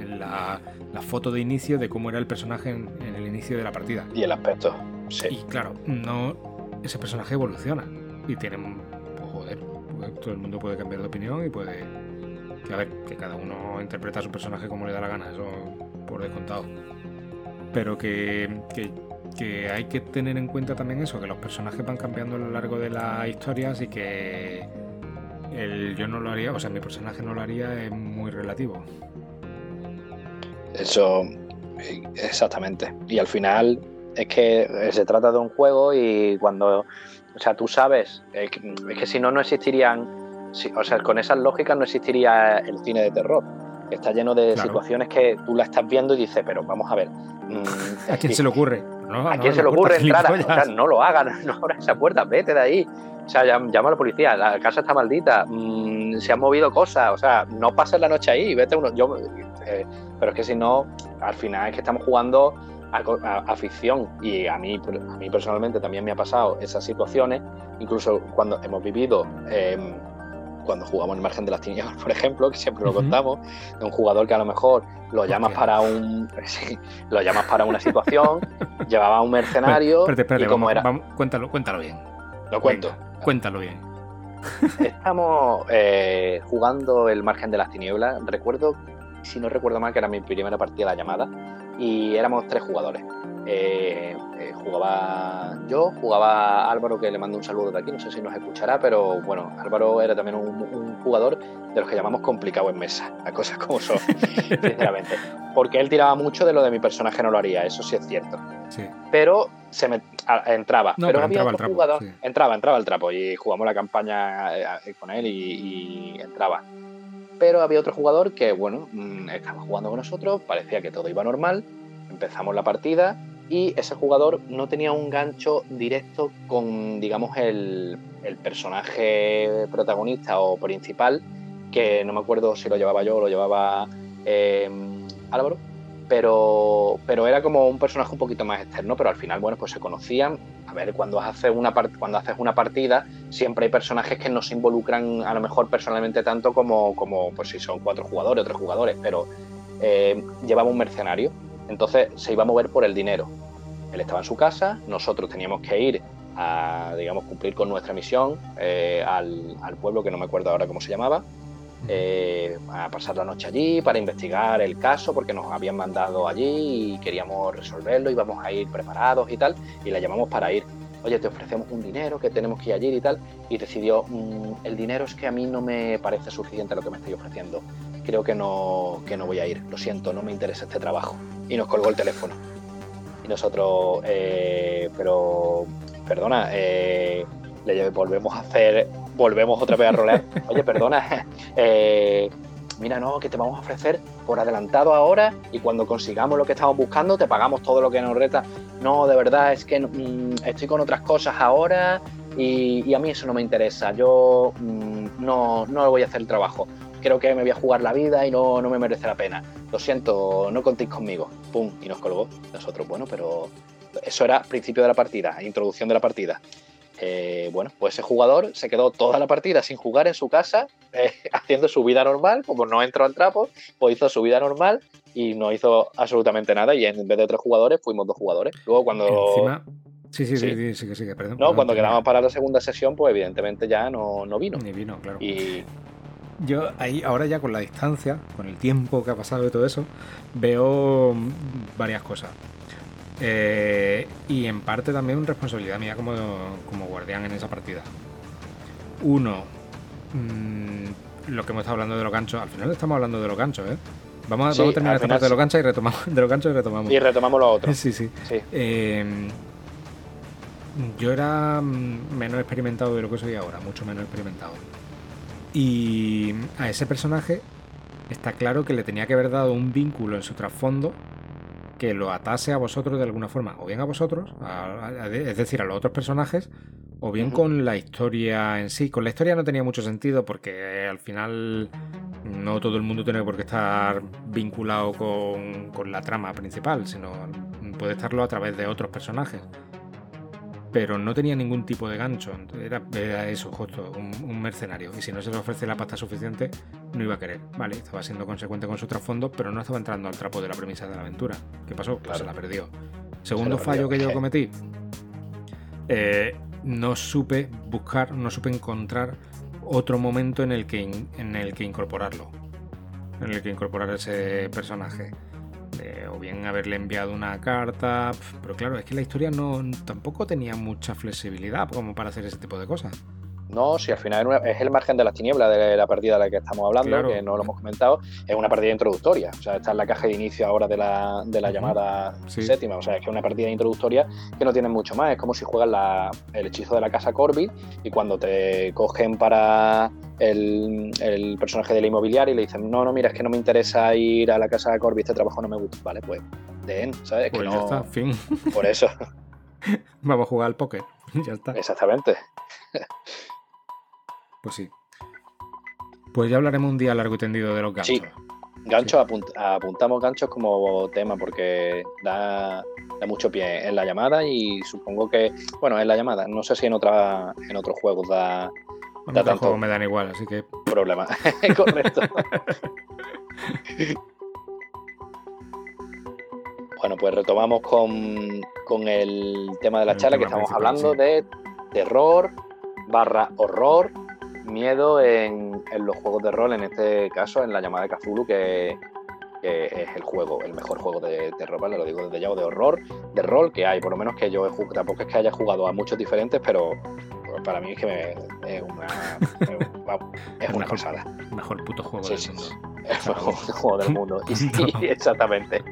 en la, foto de inicio de cómo era el personaje en, el inicio de la partida. Y el aspecto, sí. Y claro, no ese personaje evoluciona y tiene, pues, joder, todo el mundo puede cambiar de opinión y puede que a ver, que cada uno interpreta a su personaje como le da la gana, eso por descontado. Pero que, que, hay que tener en cuenta también eso, que los personajes van cambiando a lo largo de las historias y que el yo no lo haría, o sea, mi personaje no lo haría es muy relativo. Eso, exactamente. Y al final es que se trata de un juego y cuando, o sea, tú sabes, es que, si no, no existirían, o sea, con esas lógicas no existiría el cine de terror. Está lleno de situaciones que tú la estás viendo y dices, pero vamos a ver. Mm, ¿A quién se le ocurre? ¿A quién se le ocurre entrar? O sea, no lo hagan, no abras esa puerta, vete de ahí. O sea, llama a la policía, la casa está maldita, mm, se han movido cosas, o sea, no pases la noche ahí, vete uno. Yo, eh, pero es que si no, al final es que estamos jugando a, ficción y a mí, a mí personalmente también me ha pasado esas situaciones, incluso cuando hemos vivido, em, cuando jugamos en el margen de las tinieblas, por ejemplo, que siempre lo contamos, de un jugador que a lo mejor lo llamas para un lo llamas para una situación, llevaba a un mercenario y como era... cuéntalo, cuéntalo bien. Lo cuento. Cuéntalo bien. Estamos eh, jugando el margen de las tinieblas. Recuerdo, si no recuerdo mal, que era mi primera partida de la llamada y éramos tres jugadores. Eh, eh, jugaba yo, jugaba Álvaro, que le mando un saludo de aquí, no sé si nos escuchará, pero bueno, Álvaro era también un, jugador de los que llamamos complicado en mesa, las cosas como son, sinceramente. Porque él tiraba mucho de lo de mi personaje no lo haría, eso sí es cierto. Pero se me entraba. pero, había otro jugador, entraba, entraba el trapo y jugamos la campaña eh, con él y, y entraba pero había otro jugador que, bueno, mm, estaba jugando con nosotros, parecía que todo iba normal, empezamos la partida y ese jugador no tenía un gancho directo con, digamos, el, personaje protagonista o principal, que no me acuerdo si lo llevaba yo o lo llevaba eh, Álvaro, pero, pero era como un personaje un poquito más externo, pero al final, bueno, pues se conocían. A ver, cuando haces una, cuando haces una partida, siempre hay personajes que no se involucran a lo mejor personalmente tanto como, como pues si son cuatro jugadores o tres jugadores, pero eh, llevaba un mercenario, entonces se iba a mover por el dinero. Él estaba en su casa, nosotros teníamos que ir a, digamos, cumplir con nuestra misión eh, al, al pueblo que no me acuerdo ahora cómo se llamaba, eh, a pasar la noche allí para investigar el caso porque nos habían mandado allí y queríamos resolverlo, íbamos a ir preparados y tal, y la llamamos para ir. Oye, te ofrecemos un dinero que tenemos que ir allí y tal, y decidió, mm, el dinero es que a mí no me parece suficiente lo que me estáis ofreciendo, creo que no, que no voy a ir, lo siento, no me interesa este trabajo. Y nos colgó el teléfono. Y nosotros, eh, pero, perdona, eh, le volvemos a hacer, volvemos otra vez a rolear. Oye, perdona, eh, mira, no, que te vamos a ofrecer por adelantado ahora y cuando consigamos lo que estamos buscando te pagamos todo lo que nos reta. No, de verdad, es que mm, estoy con otras cosas ahora y, a mí eso no me interesa. Yo mm, no, no voy a hacer el trabajo. Creo que me voy a jugar la vida y no, no me merece la pena. Lo siento, no contéis conmigo. Pum, y nos colgó. Nosotros, bueno, pero eso era principio de la partida, introducción de la partida. Eh, bueno, pues ese jugador se quedó toda la partida sin jugar en su casa, eh, haciendo su vida normal, como no entró al trapo, pues hizo su vida normal y no hizo absolutamente nada y en vez de tres jugadores fuimos dos jugadores. Luego cuando... Encima... Sí, sí, sí, sí, sí, sí, perdón. No, cuando quedamos para la segunda sesión, pues evidentemente ya no, no vino. Ni vino, claro. Y yo ahí, ahora ya con la distancia, con el tiempo que ha pasado y todo eso, veo varias cosas. Eh, y en parte también responsabilidad mía como, como guardián en esa partida. Uno, mm, lo que hemos estado hablando de los ganchos, al final estamos hablando de los ganchos, ¿eh? Vamos, a, terminar esta parte de los ganchos y retomamos, de los ganchos y retomamos. Y retomamos los otros. sí, sí. Eh, yo era menos experimentado de lo que soy ahora, mucho menos experimentado. Y a ese personaje está claro que le tenía que haber dado un vínculo en su trasfondo que lo atase a vosotros de alguna forma, o bien a vosotros, es decir, a los otros personajes, o bien con la historia en sí. Con la historia no tenía mucho sentido porque al final no todo el mundo tiene por qué estar vinculado con, con la trama principal, sino puede estarlo a través de otros personajes pero no tenía ningún tipo de gancho. Era, eso, justo, un, mercenario. Y si no se le ofrece la pasta suficiente, no iba a querer. Vale, estaba siendo consecuente con su trasfondo, pero no estaba entrando al trapo de la premisa de la aventura. ¿Qué pasó? Pues se la perdió. Segundo fallo que yo cometí. Eh, no supe buscar, no supe encontrar otro momento en el que, en el que incorporarlo. En el que incorporar ese personaje o bien haberle enviado una carta, pero claro, es que la historia no tampoco tenía mucha flexibilidad como para hacer ese tipo de cosas. No, si al final es el margen de las tinieblas de la partida de la que estamos hablando, que no lo hemos comentado, es una partida introductoria. O sea, está en la caja de inicio ahora de la, de la llamada séptima. O sea, es que es una partida introductoria que no tiene mucho más. Es como si juegas el hechizo de la casa Corbin y cuando te cogen para el, personaje de la inmobiliaria y le dicen, no, no, mira, es que no me interesa ir a la casa de Corby, este trabajo no me gusta. Vale, pues den, ¿sabes? Pues ya está, fin. Por eso. Vamos a jugar al póker, ya está. Exactamente. Pues sí. Pues ya hablaremos un día largo y tendido de los ganchos. Sí. Ganchos, apuntamos ganchos como tema porque da, mucho pie en la llamada y supongo que, bueno, en la llamada, no sé si en otra en otros juegos da, da tanto. me dan igual, así que. Problema. Correcto. bueno, pues retomamos con, con, el tema de la charla que estamos hablando de terror barra horror, miedo en, en, los juegos de rol, en este caso en la llamada de Cthulhu, que, que es el juego, el mejor juego de terror, ¿vale? Lo digo desde ya, o de horror, de rol que hay, por lo menos que yo he jugado, tampoco es que haya jugado a muchos diferentes, pero para mí es que me, es una, es, una pasada. Mejor puto juego del mundo. Es el mejor juego del mundo. Y, sí, exactamente.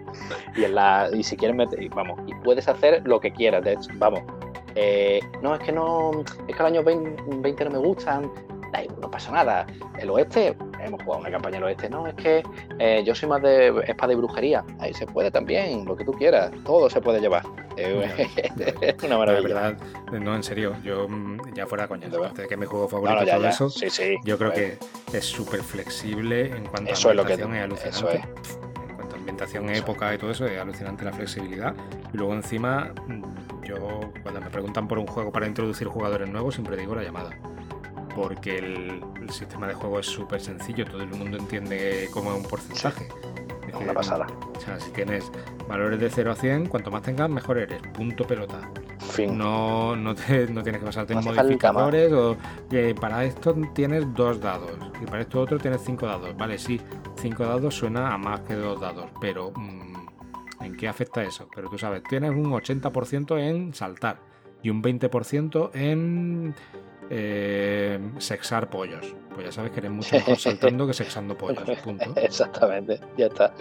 Y, en la, y si quieres meter, vamos, y puedes hacer lo que quieras, de hecho, vamos. Eh, no, es que no, es que el año 20, 20 no me gustan, no pasa nada. El oeste, hemos jugado una campaña el oeste, no, es que eh, yo soy más de espada y brujería. Ahí se puede también, lo que tú quieras, todo se puede llevar. Es una maravilla. verdad, no, en serio, yo mm, ya fuera coña, de que mi juego favorito todo eso, yo creo que es súper flexible en cuanto a ambientación es, alucinante. En cuanto a ambientación, época y todo eso, es alucinante la flexibilidad. Y luego encima, mm, yo cuando me preguntan por un juego para introducir jugadores nuevos, siempre digo la llamada porque el, sistema de juego es súper sencillo, todo el mundo entiende cómo es un porcentaje. Es una pasada. O sea, si tienes valores de 0 a 100, cuanto más tengas, mejor eres. Punto pelota. Fin. No, no, tienes que pasarte en modificadores o que para esto tienes dos dados y para esto otro tienes cinco dados. Vale, sí, cinco dados suena a más que dos dados, pero mm, ¿en qué afecta eso? Pero tú sabes, tienes un 80% en saltar y un 20% en eh, sexar pollos. Pues ya sabes que eres mucho mejor saltando que sexando pollos. Punto. Exactamente, ya está.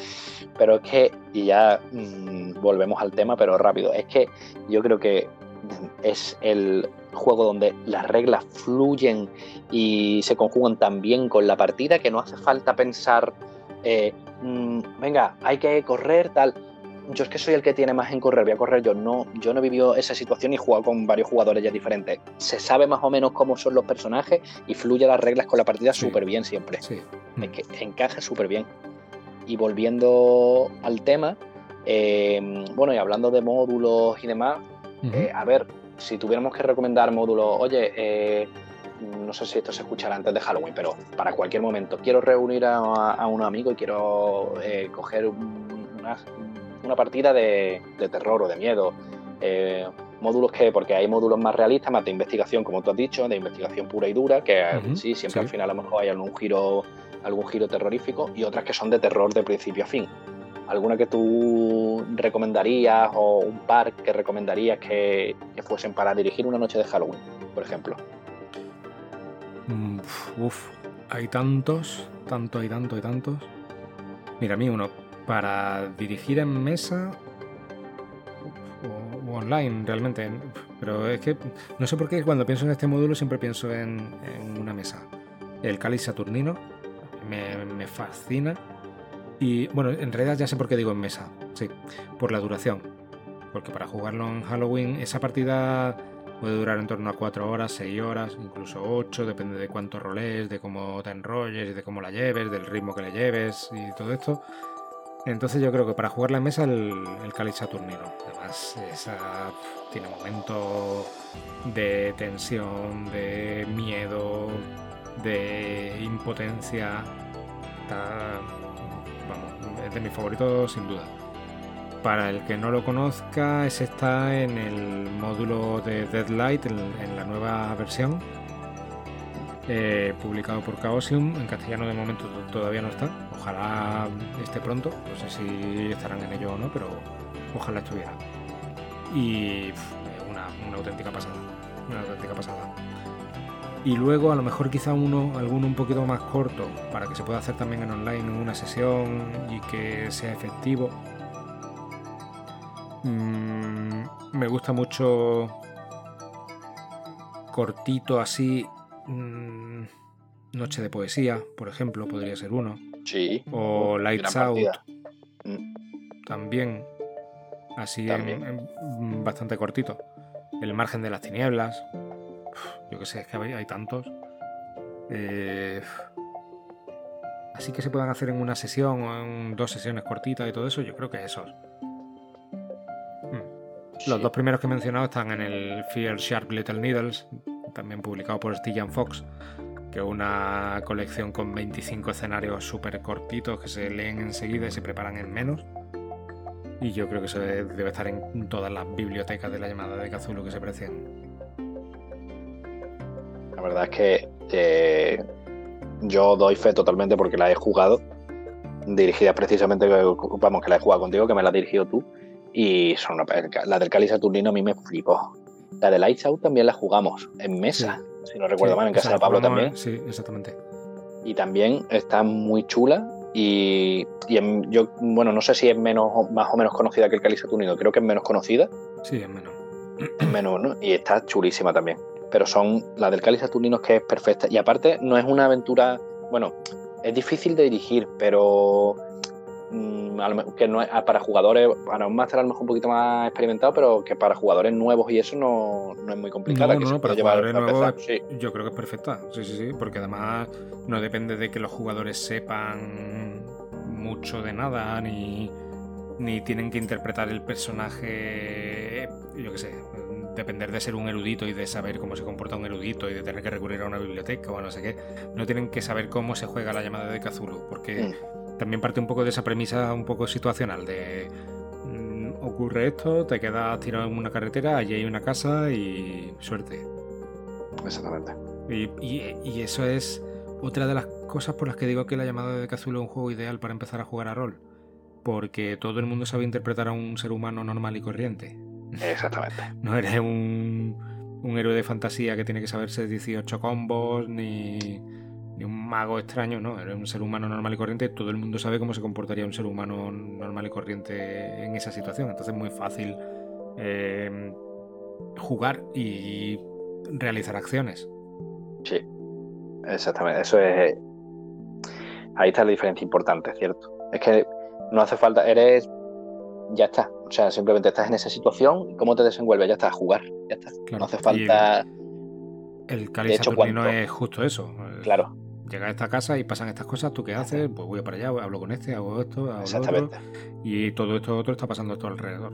Pero es que, y ya mm, volvemos al tema, pero rápido, es que yo creo que es el juego donde las reglas fluyen y se conjugan tan bien con la partida que no hace falta pensar, eh, mm, venga, hay que correr, tal yo es que soy el que tiene más en correr, voy a correr yo. No, yo no he vivido esa situación y he jugado con varios jugadores ya diferentes. Se sabe más o menos cómo son los personajes y fluye las reglas con la partida súper bien siempre. Sí. que encaja súper bien. Y volviendo al tema, eh, bueno, y hablando de módulos y demás, eh, a ver, si tuviéramos que recomendar módulos, oye, eh, no sé si esto se escuchará antes de Halloween, pero para cualquier momento, quiero reunir a, un amigo y quiero coger una, partida de, terror o de miedo. Eh, módulos que, porque hay módulos más realistas, más de investigación, como tú has dicho, de investigación pura y dura, que sí, siempre al final a lo mejor hay algún giro, algún giro terrorífico, y otras que son de terror de principio a fin. ¿Alguna que tú recomendarías o un par que recomendarías que, que fuesen para dirigir una noche de Halloween, por ejemplo? Mm, uf, hay tantos, tanto y tanto y tantos. Mira, a mí uno, para dirigir en mesa o, online realmente, pero es que no sé por qué cuando pienso en este módulo siempre pienso en, una mesa. El cáliz saturnino me, fascina. Y bueno, en realidad ya sé por qué digo en mesa. Sí, por la duración. Porque para jugarlo en Halloween, esa partida Puede durar en torno a 4 horas, 6 horas, incluso 8, depende de cuánto roles, de cómo te enrolles de cómo la lleves, del ritmo que le lleves y todo esto. Entonces yo creo que para jugar la mesa el, el Cáliz Saturnino. Además, esa, tiene momentos de tensión, de miedo, de impotencia. vamos, es de mis favoritos sin duda. Para el que no lo conozca, ese está en el módulo de Deadlight, en, la nueva versión, eh, publicado por Chaosium. En castellano de momento todavía no está. Ojalá esté pronto. No sé si estarán en ello o no, pero ojalá estuviera. Y una, una auténtica pasada. Una auténtica pasada. Y luego a lo mejor quizá uno, alguno un poquito más corto, para que se pueda hacer también en online una sesión y que sea efectivo Mm, me gusta mucho cortito así. Mm, Noche de poesía, por ejemplo, podría ser uno. Sí. O Lights Out. Mm. También. Así bastante cortito. El margen de las tinieblas. Yo que sé, es que hay, tantos. Eh, así que se puedan hacer en una sesión o en dos sesiones cortitas y todo eso, yo creo que esos. Los dos primeros que he mencionado están en el Fear Sharp Little Needles, también publicado por Stillan Fox, que es una colección con 25 escenarios súper cortitos que se leen enseguida y se preparan en menos. Y yo creo que eso debe estar en todas las bibliotecas de la llamada de Cthulhu que se precien. La verdad es que eh, yo doy fe totalmente porque la he jugado, dirigida precisamente, vamos, que la he jugado contigo, que me la has dirigido tú y la del Cáliz Saturnino a mí me flipó. La de Lights Out también la jugamos en mesa, si no recuerdo mal, en casa de Pablo también. Sí, exactamente. Y también está muy chula y, yo, bueno, no sé si es menos más o menos conocida que el Cáliz Saturnino, creo que es menos conocida. Sí, es menos. Es menos, ¿no? Y está chulísima también. Pero son la del Cáliz Saturnino que es perfecta. Y aparte no es una aventura, bueno, es difícil de dirigir, pero que no es, para jugadores, para un máster a lo mejor un poquito más experimentado, pero que para jugadores nuevos y eso no, es muy complicado. No, para jugadores nuevos yo creo que es perfecta, sí, sí, sí, porque además no depende de que los jugadores sepan mucho de nada, ni, ni tienen que interpretar el personaje, yo qué sé, depender de ser un erudito y de saber cómo se comporta un erudito y de tener que recurrir a una biblioteca o no sé qué, no tienen que saber cómo se juega la llamada de Cthulhu, porque... También parte un poco de esa premisa un poco situacional de mm, ocurre esto, te quedas tirado en una carretera, allí hay una casa y suerte. Exactamente. Y, eso es otra de las cosas por las que digo que la llamada de Cthulhu es un juego ideal para empezar a jugar a rol. Porque todo el mundo sabe interpretar a un ser humano normal y corriente. Exactamente. no eres un, un héroe de fantasía que tiene que saberse 18 combos ni ni un mago extraño, no, era un ser humano normal y corriente, todo el mundo sabe cómo se comportaría un ser humano normal y corriente en esa situación, entonces es muy fácil eh, jugar y realizar acciones. Sí, exactamente, eso es... Ahí está la diferencia importante, ¿cierto? Es que no hace falta, eres... Ya está, o sea, simplemente estás en esa situación, ¿cómo te desenvuelves? Ya está, jugar, ya está. no hace falta... El, cáliz no es justo eso. Claro llega a esta casa y pasan estas cosas, ¿tú qué haces? Pues voy para allá, hablo con este, hago esto, hago Exactamente. y todo esto otro está pasando a tu alrededor.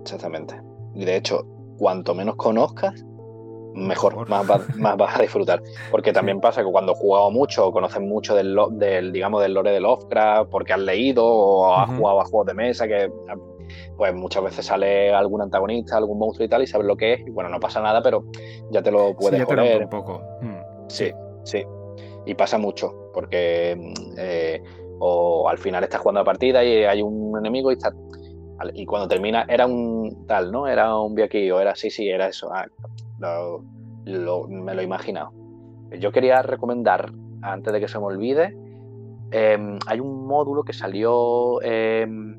Exactamente. Y de hecho, cuanto menos conozcas, mejor, Más, vas a disfrutar. Porque también pasa que cuando has jugado mucho, o conoces mucho del, del, digamos, del lore de Lovecraft, porque has leído o has jugado a juegos de mesa, que pues muchas veces sale algún antagonista, algún monstruo y tal, y sabes lo que es, y bueno, no pasa nada, pero ya te lo puedes sí, ya un poco. Mm. Sí, sí. Y pasa mucho, porque eh, o al final estás jugando la partida y hay un enemigo y está y cuando termina era un tal, ¿no? Era un aquí o era sí, sí, era eso. Ah, me lo he imaginado. Yo quería recomendar, antes de que se me olvide, em, hay un módulo que salió em,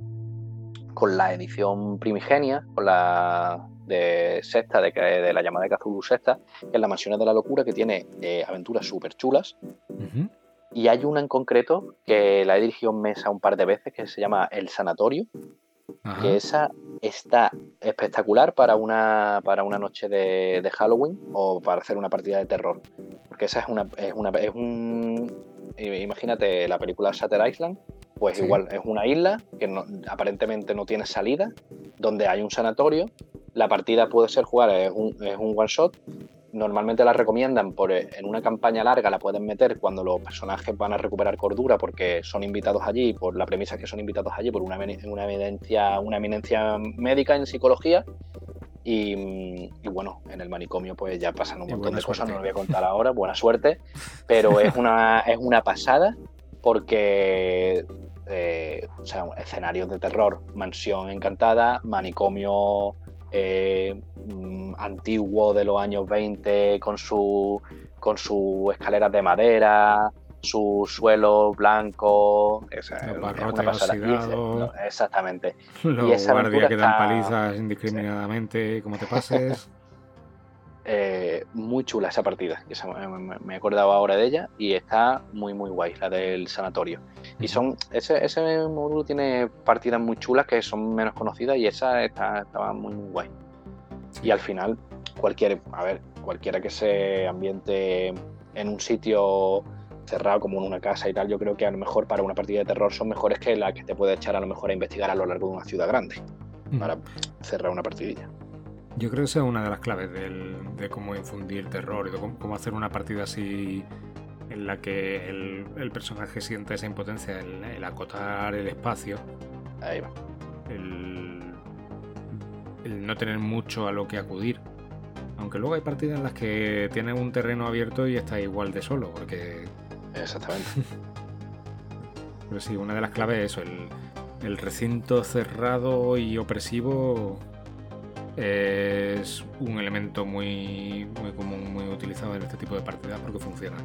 con la edición primigenia, con la de sexta, de, de la llamada de Cthulhu sexta, que es la Mansión de la Locura, que tiene eh, aventuras súper chulas. Y hay una en concreto que la he dirigido en mesa un par de veces, que se llama El Sanatorio, que esa está espectacular para una, para una noche de, Halloween o para hacer una partida de terror. Porque esa es una, es una es un imagínate la película Shutter Island, pues igual es una isla que aparentemente no tiene salida, donde hay un sanatorio. La partida puede ser jugar, es un, es un one shot, normalmente la recomiendan por, eh, en una campaña larga, la pueden meter cuando los personajes van a recuperar cordura porque son invitados allí, por la premisa que son invitados allí por una, una, evidencia, una eminencia médica en psicología. Y, bueno, en el manicomio pues ya pasan un montón de cosas, no lo voy a contar ahora, buena suerte, pero es una, es una pasada porque eh, o sea, escenarios de terror, mansión encantada, manicomio eh, mm, antiguo de los años 20 con su con sus escaleras de madera, su suelo blanco, es, una exactamente. Los y esa guardias que dan palizas indiscriminadamente, como te pases. Eh, muy chula esa partida, que me, he acordado ahora de ella y está muy muy guay, la del sanatorio. Y son ese, ese módulo tiene partidas muy chulas que son menos conocidas y esa está, estaba muy muy guay. Y al final, cualquier, a ver, cualquiera que se ambiente en un sitio cerrado como en una casa y tal, yo creo que a lo mejor para una partida de terror son mejores que la que te puede echar a lo mejor a investigar a lo largo de una ciudad grande para cerrar una partidilla. Yo creo que esa es una de las claves de cómo infundir terror y de cómo, hacer una partida así en la que el, personaje siente esa impotencia, el, acotar el espacio. Ahí va. El, no tener mucho a lo que acudir. Aunque luego hay partidas en las que tienes un terreno abierto y está igual de solo, porque. Exactamente. Pero sí, una de las claves es eso, el recinto cerrado y opresivo es un elemento muy, muy común, muy utilizado en este tipo de partidas porque funciona.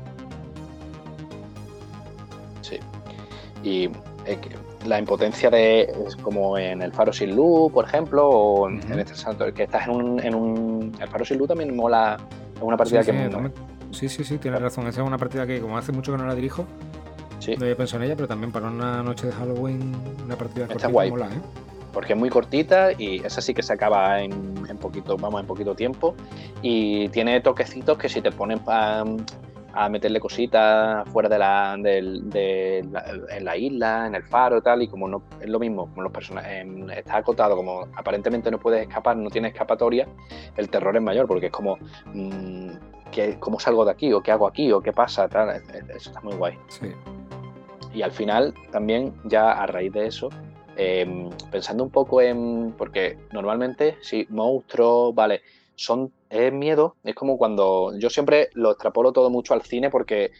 Sí. Y la impotencia de, como en el Faro sin luz, por ejemplo, o en este santo, que estás en un, en un. El Faro sin luz también mola. Es una partida que. Sí, sí, sí, tienes razón. Esa es una partida que, como hace mucho que no la dirijo, sí. no había pensado en ella, pero también para una noche de Halloween, una partida Está guay. mola, ¿eh? Porque es muy cortita y esa sí que se acaba en, poquito, vamos, en poquito tiempo. Y tiene toquecitos que si te ponen a meterle cositas fuera de la, de, en la isla, en el faro y tal, y como no es lo mismo, como los personajes está acotado, como aparentemente no puedes escapar, no tiene escapatoria, el terror es mayor, porque es como mmm, ¿cómo salgo de aquí? o qué hago aquí, o qué pasa, tal, eso está muy guay. Y al final también ya a raíz de eso Em, pensando un poco en. Porque normalmente, si monstruos, vale, son. Es miedo, es como cuando. Yo siempre lo extrapolo todo mucho al cine porque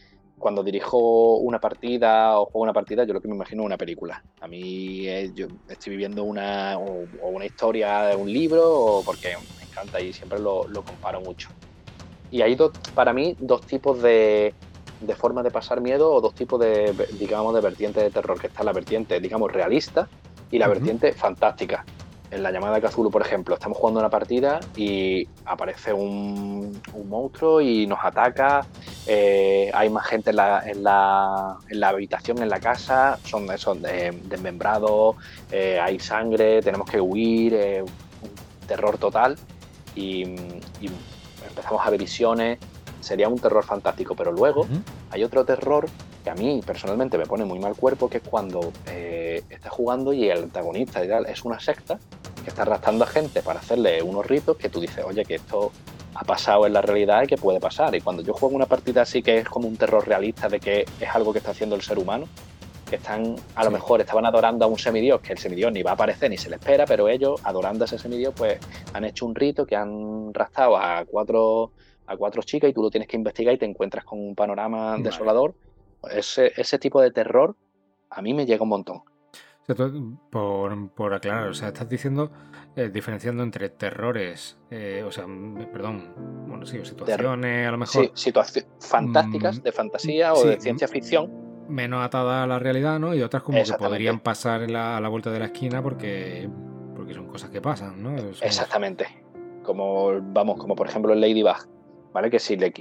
cuando dirijo una partida o juego una partida, yo lo que me imagino es una película. A mí yo estoy viviendo una, o, una historia de un libro o porque me encanta y siempre lo, comparo mucho. Y hay dos, para mí dos tipos de, de formas de pasar miedo o dos tipos de, digamos, de vertientes de terror, que está la vertiente, digamos, realista, y la vertiente fantástica. En la llamada de Cthulhu, por ejemplo, estamos jugando una partida y aparece un, monstruo y nos ataca. Eh, hay más gente en la, en, la, en la, habitación, en la casa, son, son desmembrados, eh, hay sangre, tenemos que huir, eh, un terror total. Y, empezamos a ver visiones. Sería un terror fantástico, pero luego hay otro terror que a mí personalmente me pone muy mal cuerpo, que es cuando eh, estás jugando y el antagonista y tal, es una secta que estás raptando a gente para hacerle unos ritos que tú dices, oye, que esto ha pasado en la realidad y que puede pasar. Y cuando yo juego una partida así que es como un terror realista de que es algo que está haciendo el ser humano, que están, a lo mejor estaban adorando a un semidios, que el semidios ni va a aparecer ni se le espera, pero ellos, adorando a ese semidios, pues han hecho un rito que han raptado a cuatro, a cuatro chicas y tú lo tienes que investigar y te encuentras con un panorama desolador. Ese, ese tipo de terror a mí me llega un montón. Por, por aclarar, o sea, estás diciendo, eh, diferenciando entre terrores, eh, o sea, perdón, bueno, sí, situaciones, a lo mejor. Sí, situaciones fantásticas, mm, de fantasía o de ciencia ficción. Menos atada a la realidad, ¿no? Y otras como que podrían pasar a la vuelta de la esquina porque, porque son cosas que pasan, ¿no? Exactamente. Como, vamos, como por ejemplo el Ladybug, ¿vale? Que si le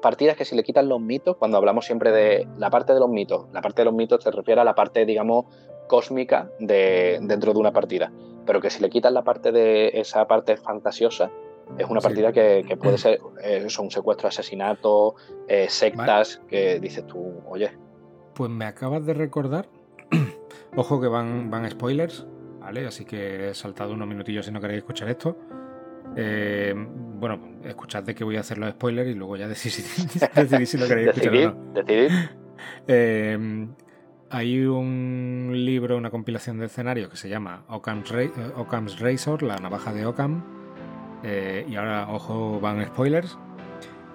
partidas que si le quitan los mitos, cuando hablamos siempre de la parte de los mitos, la parte de los mitos se refiere a la parte, digamos, cósmica de, dentro de una partida. Pero que si le quitas la parte de esa parte fantasiosa, es una partida que, puede ser eh, un secuestro, asesinato, eh, sectas, que dices tú, oye. Pues me acabas de recordar, ojo que van, van spoilers, ¿vale? Así que he saltado unos minutillos si no queréis escuchar esto. Eh, bueno, escuchad de que voy a hacer los spoilers y luego ya decidís, si lo queréis escuchar o no. Hay un libro, una compilación de escenarios que se llama Occam's, eh, Razor, la navaja de Occam. Eh, y ahora, ojo, van spoilers,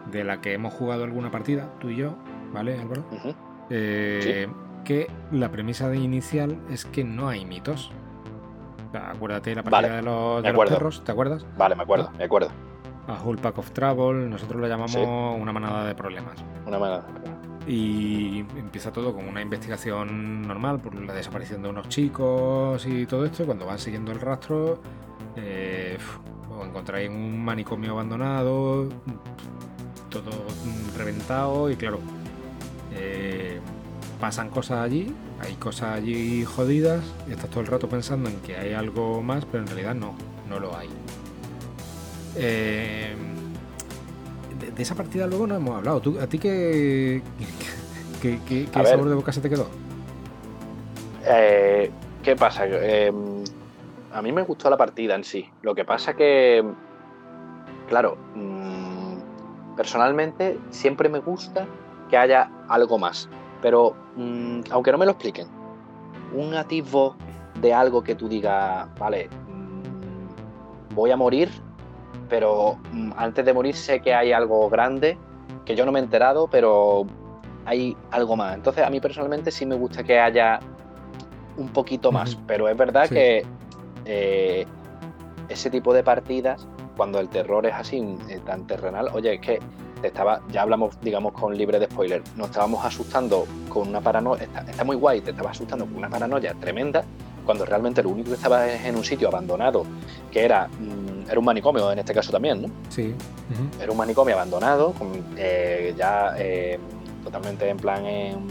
de la que hemos jugado alguna partida, tú y yo, ¿vale, Álvaro? Eh, que la premisa de inicial es que no hay mitos. Acuérdate de la partida de, los, perros, ¿te acuerdas? Vale, me acuerdo, me acuerdo. A Whole Pack of Trouble, nosotros lo llamamos una manada de problemas. Una manada de. Y empieza todo con una investigación normal por la desaparición de unos chicos y todo esto. Y cuando van siguiendo el rastro, eh, os encontráis en un manicomio abandonado, todo reventado y claro, eh, pasan cosas allí, hay cosas allí jodidas y estás todo el rato pensando en que hay algo más, pero en realidad no, no lo hay. Eh, de, esa partida luego no hemos hablado. ¿Tú, ¿A ti qué, qué, sabor de boca se te quedó? Eh, ¿Qué pasa? Eh, a mí me gustó la partida en sí. Lo que pasa que, claro, mm, personalmente siempre me gusta que haya algo más. Pero mm, aunque no me lo expliquen, un atisbo de algo que tú digas, vale, mm, voy a morir pero mm, antes de morir sé que hay algo grande que yo no me he enterado, pero hay algo más. Entonces a mí personalmente sí me gusta que haya un poquito más, pero es verdad que eh, ese tipo de partidas, cuando el terror es así, eh, tan terrenal, oye, es que te estaba, ya hablamos, digamos, con libre de spoiler, nos estábamos asustando con una paranoia, está, está muy guay, te estaba asustando con una paranoia tremenda, cuando realmente lo único que estaba es en un sitio abandonado, que era mm, era un manicomio en este caso también, ¿no? Sí. Era un manicomio abandonado, eh, ya eh, totalmente en plan en,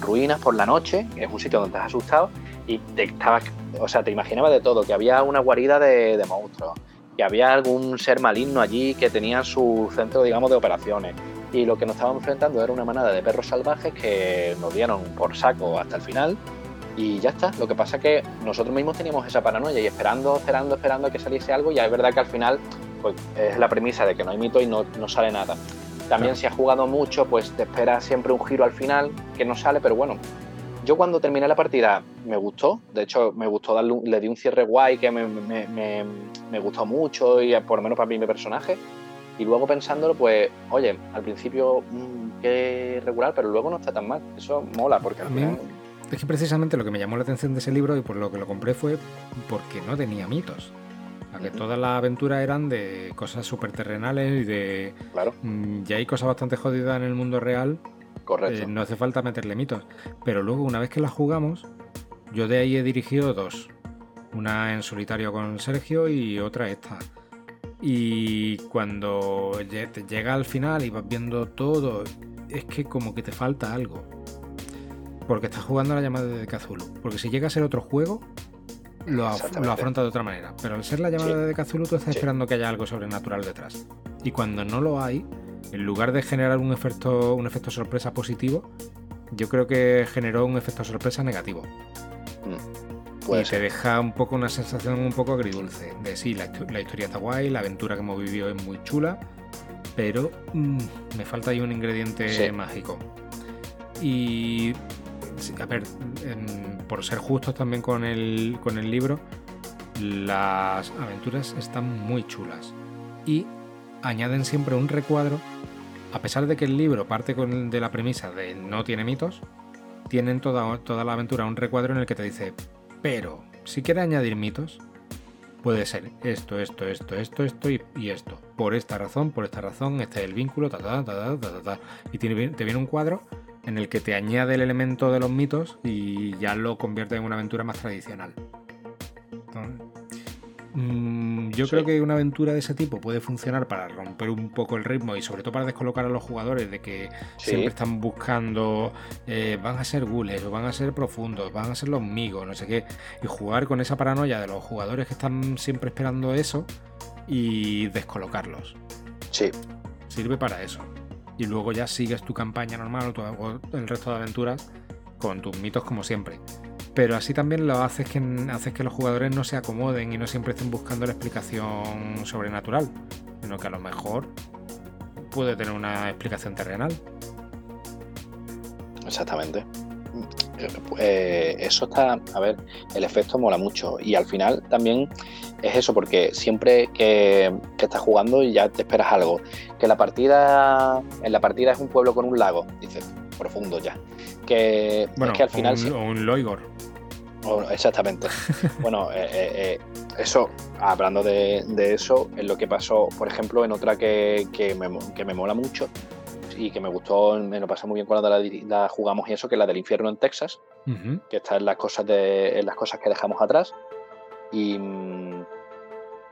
ruinas por la noche, es un sitio donde estás asustado y te estabas, o sea, te imaginabas de todo, que había una guarida de, monstruos, que había algún ser maligno allí que tenía su centro, digamos, de operaciones. Y lo que nos estábamos enfrentando era una manada de perros salvajes que nos dieron por saco hasta el final y ya está. Lo que pasa es que nosotros mismos teníamos esa paranoia y esperando, esperando, esperando a que saliese algo. Y es verdad que al final pues, es la premisa de que no hay mito y no, sale nada. También si has jugado mucho, pues te espera siempre un giro al final que no sale, pero bueno. Yo cuando terminé la partida me gustó, de hecho me gustó darle le di un cierre guay que me, me, gustó mucho y por lo menos para mí mi personaje. Y luego pensándolo, pues, oye, al principio mm, qué regular, pero luego no está tan mal. Eso mola porque al final... Es que precisamente lo que me llamó la atención de ese libro y por lo que lo compré fue porque no tenía mitos. que todas las aventuras eran de cosas súper terrenales y de. Claro. Mm, ya hay cosas bastante jodidas en el mundo real. Correcto. Eh, no hace falta meterle mitos. Pero luego, una vez que las jugamos, yo de ahí he dirigido dos. Una en solitario con Sergio y otra esta. Y cuando te llega al final y vas viendo todo, es que como que te falta algo porque estás jugando a la llamada de Cthulhu. Porque si llega a ser otro juego, lo, afronta de otra manera. Pero al ser la llamada de Cthulhu, tú estás esperando que haya algo sobrenatural detrás. Y cuando no lo hay, en lugar de generar un efecto, un efecto sorpresa positivo, yo creo que generó un efecto sorpresa negativo. Mm. y te deja un poco una sensación un poco agridulce. De sí, la, historia está guay, la aventura que hemos vivido es muy chula, pero mm, me falta ahí un ingrediente mágico. Y a ver, por ser justos también con el, con el libro, las aventuras están muy chulas. Y añaden siempre un recuadro, a pesar de que el libro parte con, de la premisa de no tiene mitos, tienen toda, toda la aventura un recuadro en el que te dice, pero si quiere añadir mitos, puede ser esto, esto, esto, esto, esto y, esto. Por esta razón, por esta razón, este es el vínculo, ta, ta, ta, ta, ta, Y tiene, te viene un cuadro en el que te añade el elemento de los mitos y ya lo convierte en una aventura más tradicional. Mm, yo creo que una aventura de ese tipo puede funcionar para romper un poco el ritmo y sobre todo para descolocar a los jugadores de que siempre están buscando eh, van a ser gules o van a ser profundos, van a ser los migos, no sé qué, y jugar con esa paranoia de los jugadores que están siempre esperando eso y descolocarlos. Sí. Sirve para eso. Y luego ya sigues tu campaña normal o el resto de aventuras con tus mitos como siempre pero así también lo haces que, haces que los jugadores no se acomoden y no siempre estén buscando la explicación sobrenatural, sino que a lo mejor puede tener una explicación terrenal. Exactamente. Eh, eso está, a ver, el efecto mola mucho y al final también es eso, porque siempre que, estás jugando y ya te esperas algo, que la partida, en la partida es un pueblo con un lago, dices, profundo ya, que es que al final... Un, un Loigor exactamente. bueno, eh, eh, eh, eso, hablando de, eso, es lo que pasó, por ejemplo, en otra que, me, mola mucho y que me gustó, me lo pasé muy bien cuando la, jugamos y eso, que es la del infierno en Texas, que está en las cosas de en las cosas que dejamos atrás. Y, mm,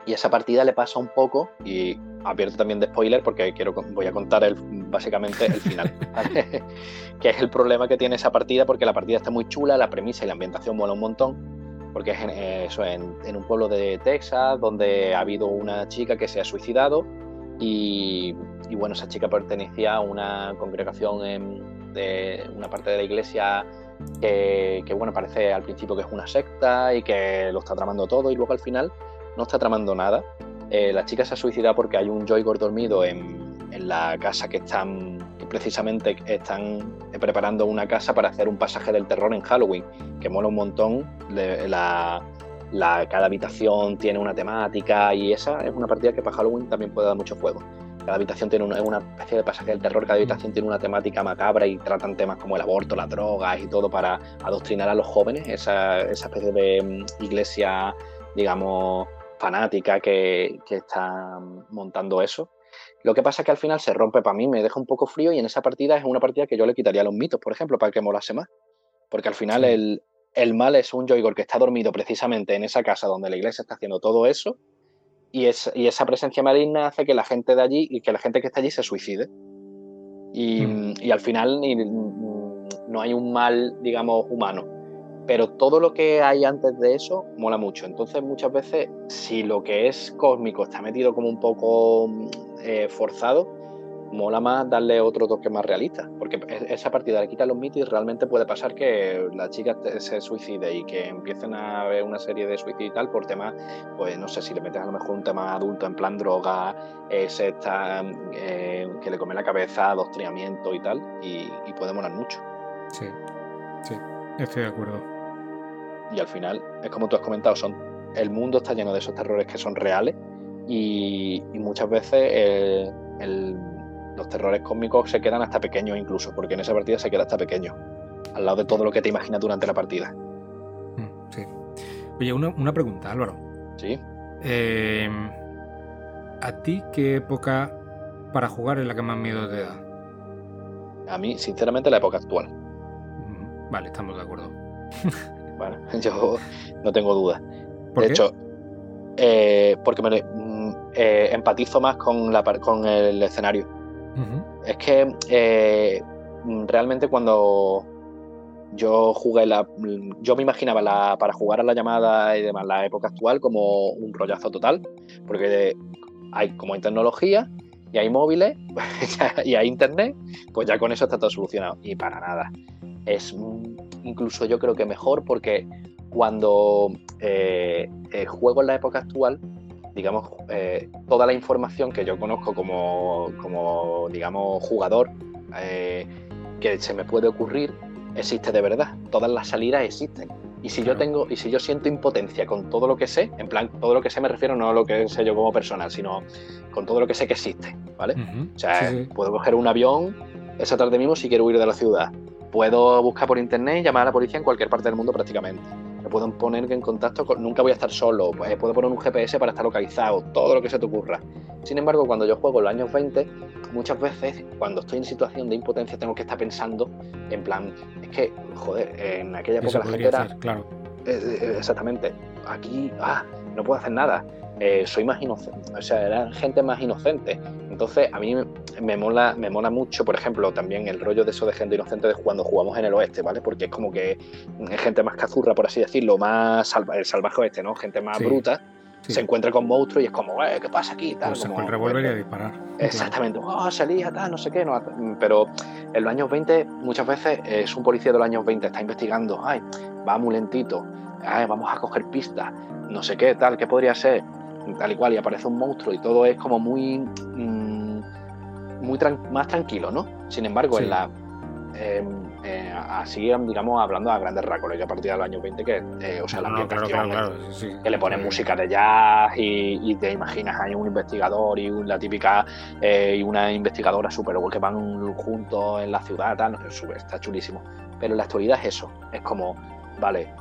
y esa partida le pasa un poco, y abierto también de spoiler porque quiero, voy a contar el, básicamente el final, que es el problema que tiene esa partida porque la partida está muy chula, la premisa y la ambientación mola un montón, porque es en, eso, en, un pueblo de Texas donde ha habido una chica que se ha suicidado y, bueno, esa chica pertenecía a una congregación de una parte de la iglesia que, que, bueno, parece al principio que es una secta y que lo está tramando todo y luego al final no está tramando nada. Eh, la chica se ha suicidado porque hay un Joygor dormido en, la casa que están, precisamente están preparando una casa para hacer un pasaje del terror en Halloween, que mola un montón. La, cada habitación tiene una temática y esa es una partida que para Halloween también puede dar mucho juego. Cada habitación tiene una, una, especie de pasaje del terror, cada habitación tiene una temática macabra y tratan temas como el aborto, las drogas y todo para adoctrinar a los jóvenes, esa, esa especie de mm, iglesia, digamos, fanática que, está montando eso. Lo que pasa es que al final se rompe para mí, me deja un poco frío y en esa partida es una partida que yo le quitaría los mitos, por ejemplo, para que molase más. Porque al final el, mal es un Joygor que está dormido precisamente en esa casa donde la iglesia está haciendo todo eso y, es, y esa presencia maligna hace que la gente de allí y que la gente que está allí se suicide. Y, mm. y al final no hay un mal, digamos, humano pero todo lo que hay antes de eso mola mucho. Entonces muchas veces si lo que es cósmico está metido como un poco eh, forzado, mola más darle otro toque más realista, porque esa partida le quita los mitos realmente puede pasar que la chica se suicide y que empiecen a ver una serie de suicidios y tal por temas, pues no sé, si le metes a lo mejor un tema adulto en plan droga, ese está, eh, que le come la cabeza, adoctrinamiento y tal, y, y puede molar mucho. Sí, sí, estoy de acuerdo y al final, es como tú has comentado, son, el mundo está lleno de esos terrores que son reales y, muchas veces los terrores cósmicos se quedan hasta pequeños incluso, porque en esa partida se queda hasta pequeño, al lado de todo lo que te imaginas durante la partida. Mm, sí. Oye, una, pregunta, Álvaro. Sí. Em, ¿A ti qué época para jugar es la que más miedo te da? A mí, sinceramente, la época actual. Mm, vale, estamos de acuerdo. Bueno, yo no tengo duda. de hecho, eh, porque me mm, eh, empatizo más con, la, con el escenario. Es que eh, realmente cuando yo jugué la. Yo me imaginaba la, para jugar a la llamada y demás la época actual como un rollazo total, porque hay como hay tecnología y hay móviles y hay internet, pues ya con eso está todo solucionado. Y para nada. Es incluso yo creo que mejor porque cuando eh, eh, juego en la época actual, digamos, eh, toda la información que yo conozco como, como digamos, jugador que se me puede ocurrir existe de verdad. Todas las salidas existen. Y si yo tengo, y si yo siento impotencia con todo lo que sé, en plan, todo lo que sé me refiero no a lo que sé yo como persona, sino con todo lo que sé que existe, ¿vale? O sea, puedo coger un avión esa tarde mismo si quiero huir de la ciudad. Puedo buscar por internet y llamar a la policía en cualquier parte del mundo prácticamente. Me puedo poner en contacto con. Nunca voy a estar solo. Pues, puedo poner un GPS para estar localizado. Todo lo que se te ocurra. Sin embargo, cuando yo juego en los años 20, muchas veces cuando estoy en situación de impotencia tengo que estar pensando en plan. Es que, joder, en aquella época la gente era. claro. Eh, eh, exactamente. Aquí, ah, no puedo hacer nada. Eh, soy más inocente, o sea, eran gente más inocente. Entonces, a mí me mola, me mola mucho, por ejemplo, también el rollo de eso de gente inocente de cuando jugamos en el oeste, ¿vale? Porque es como que gente más cazurra, por así decirlo, más el salvaje oeste, ¿no? Gente más bruta. Se encuentra con monstruos y es como, eh, ¿qué pasa aquí? Tal, pues como, el revólver y a disparar. Exactamente, oh, salía, tal, no sé qué. No, pero en los años 20, muchas veces es un policía de los años 20, está investigando, ay, va muy lentito, ay, vamos a coger pistas, no sé qué, tal, ¿qué podría ser? Tal y cual, y aparece un monstruo y todo es como muy, mm, muy más tranquilo, ¿no? Sin embargo, en la em, eh, así, digamos, hablando a grandes rasgos, que a partir del año 20, que, eh, o sea, la ambientación, que le ponen música de jazz y, te imaginas hay un investigador y la típica, eh, y una investigadora súper que van juntos en la ciudad, tal, está chulísimo. Pero en la actualidad es eso, es como, vale,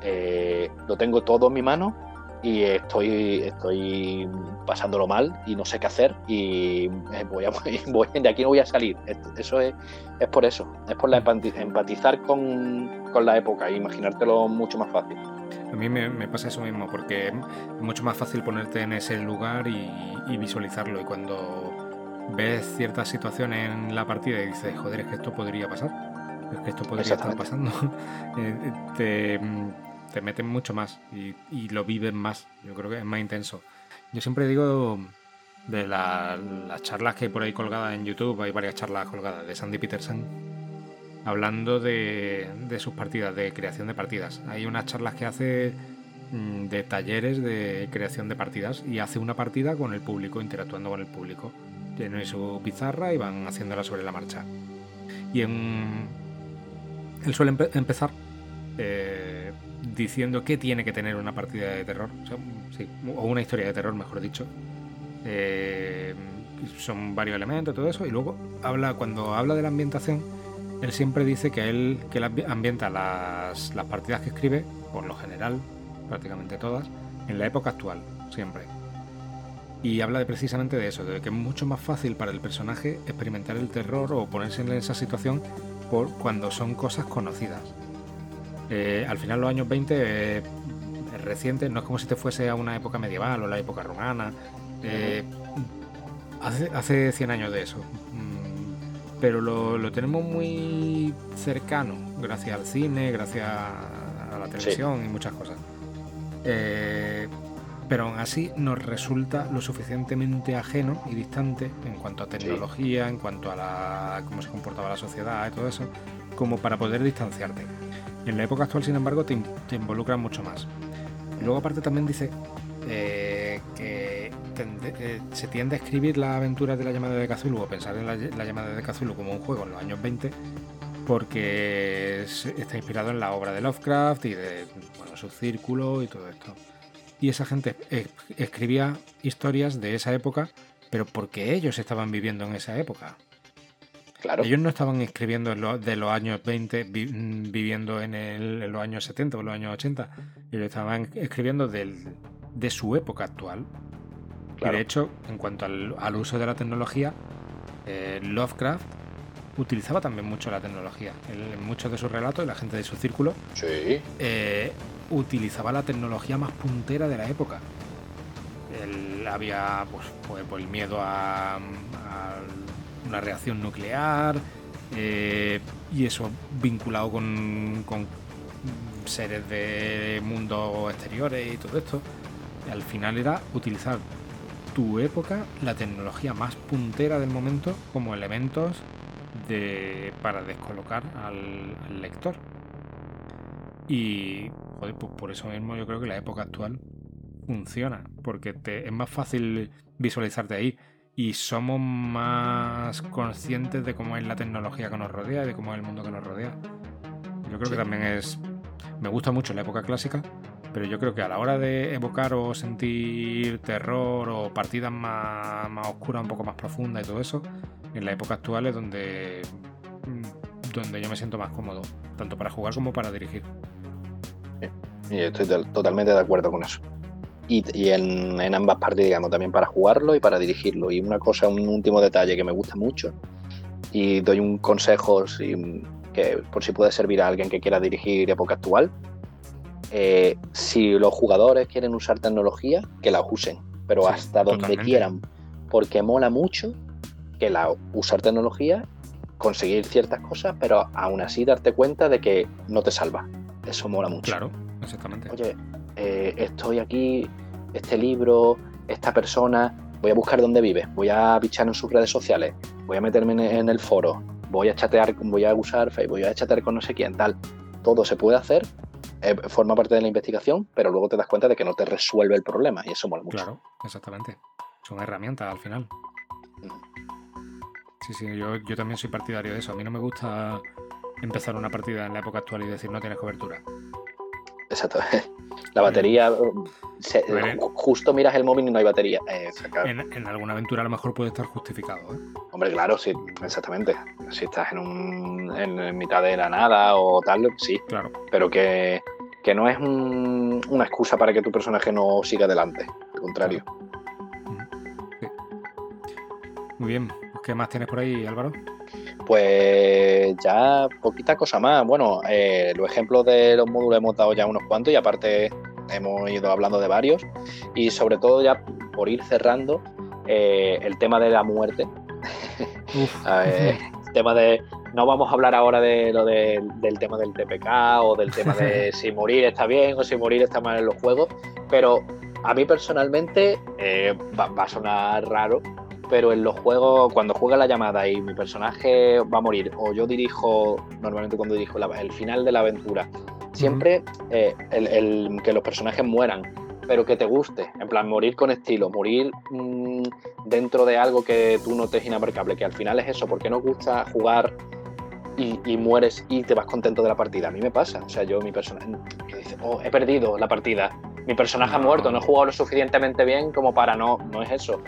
lo tengo todo en mi mano, y estoy, estoy pasándolo mal y no sé qué hacer y eh, voy a, voy, de aquí no voy a salir. Eso es, es por eso, es por la empatizar con, la época e imaginártelo mucho más fácil. A mí me, pasa eso mismo, porque es mucho más fácil ponerte en ese lugar y, visualizarlo. Y cuando ves ciertas situaciones en la partida y dices, joder, es que esto podría pasar, es que esto podría estar pasando, eh, te, te meten mucho más y, lo viven más. Yo creo que es más intenso. Yo siempre digo de las charlas que hay por ahí colgadas en YouTube, hay varias charlas colgadas de Sandy Peterson, hablando de, sus partidas, de creación de partidas. Hay unas charlas que hace mm, de talleres de creación de partidas y hace una partida con el público, interactuando con el público. Tiene su pizarra y van haciéndola sobre la marcha. Y en, él suele empezar eh, diciendo qué tiene que tener una partida de terror, o, una historia de terror, mejor dicho. Eh, son varios elementos, todo eso, y luego habla, cuando habla de la ambientación, él siempre dice que él, que ambienta las, las partidas que escribe, por lo general, prácticamente todas, en la época actual, siempre. Y habla de precisamente de eso, de que es mucho más fácil para el personaje experimentar el terror o ponerse en esa situación por cuando son cosas conocidas. Eh, al final los años 20 eh, es reciente, no es como si te fuese a una época medieval o la época romana. Eh, hace, hace 100 años de eso. Mm, pero lo, tenemos muy cercano, gracias al cine, gracias a la televisión y muchas cosas. pero aún así nos resulta lo suficientemente ajeno y distante en cuanto a tecnología, en cuanto a la, cómo se comportaba la sociedad y todo eso, como para poder distanciarte. En la época actual, sin embargo, te, involucran mucho más. Luego aparte también dice eh, que eh, se tiende a escribir la aventura de la llamada de Cthulhu o pensar en la, llamada de Cthulhu como un juego en los años 20 porque está inspirado en la obra de Lovecraft y de bueno, su círculo y todo esto. Y esa gente escribía historias de esa época, pero porque ellos estaban viviendo en esa época. Ellos no estaban escribiendo de los años 20 mm, viviendo en, los años 70 o los años 80. Ellos estaban escribiendo de su época actual. Y de hecho, en cuanto al, uso de la tecnología, eh, Lovecraft utilizaba también mucho la tecnología. En, muchos de sus relatos, la gente de su círculo eh, utilizaba la tecnología más puntera de la época. Él había pues, pues, pues el miedo a una reacción nuclear eh, y eso vinculado con, seres de mundos exteriores y todo esto. al final era utilizar tu época, la tecnología más puntera del momento, como elementos de, para descolocar al, lector. Y joder, pues por eso mismo yo creo que la época actual funciona, porque es más fácil visualizarte ahí y somos más conscientes de cómo es la tecnología que nos rodea y de cómo es el mundo que nos rodea. Yo creo que también es... Me gusta mucho la época clásica, pero yo creo que a la hora de evocar o sentir terror o partidas más, más oscuras, un poco más profundas y todo eso, en la época actual es donde, mm, donde yo me siento más cómodo, tanto para jugar como para dirigir. Y estoy totalmente de acuerdo con eso. Y, en, ambas partes, digamos, también para jugarlo y para dirigirlo. Y una cosa, un último detalle que me gusta mucho, y doy un consejo que por si puede servir a alguien que quiera dirigir época actual. Eh, si los jugadores quieren usar tecnología, que la usen, pero hasta donde quieran, porque mola mucho que la usar tecnología, conseguir ciertas cosas, pero aún así darte cuenta de que no te salva. Eso mola mucho. Claro, exactamente. Oye, eh, estoy aquí, este libro, esta persona, voy a buscar dónde vive, voy a bichar en sus redes sociales, voy a meterme en, el foro, voy a chatear, voy a usar Facebook, voy a chatear con no sé quién, tal. Todo se puede hacer, eh, forma parte de la investigación, pero luego te das cuenta de que no te resuelve el problema y eso mola mucho. Claro, exactamente. Son herramientas al final. Sí, sí, yo, yo también soy partidario de eso. A mí no me gusta empezar una partida en la época actual y decir no tienes cobertura. Exacto. La batería, justo miras el móvil y no hay batería. Eh, en, alguna aventura a lo mejor puede estar justificado. ¿eh? Hombre, claro, sí, exactamente. Si estás en, un, en, mitad de la nada o tal, sí. Claro. Pero que, no es una excusa para que tu personaje no siga adelante. Al contrario. Muy bien. ¿Qué más tienes por ahí, Álvaro? Pues ya poquita cosa más. Bueno, eh, los ejemplos de los módulos hemos dado ya unos cuantos y aparte hemos ido hablando de varios. Y sobre todo ya por ir cerrando, eh, el tema de la muerte. el tema de... No vamos a hablar ahora de lo del tema del TPK o del tema de si morir está bien o si morir está mal en los juegos, pero a mí personalmente eh, va, a sonar raro, pero en los juegos, cuando juega la llamada y mi personaje va a morir, o yo dirijo, normalmente cuando dirijo el final de la aventura, siempre eh, el, que los personajes mueran, pero que te guste, en plan, morir con estilo, morir mm, dentro de algo que tú notes inabarcable, que al final es eso, porque nos gusta jugar y, mueres y te vas contento de la partida. A mí me pasa, o sea, yo, mi personaje, dice, oh, he perdido la partida, mi personaje ha muerto, no he jugado lo suficientemente bien como para no, no es eso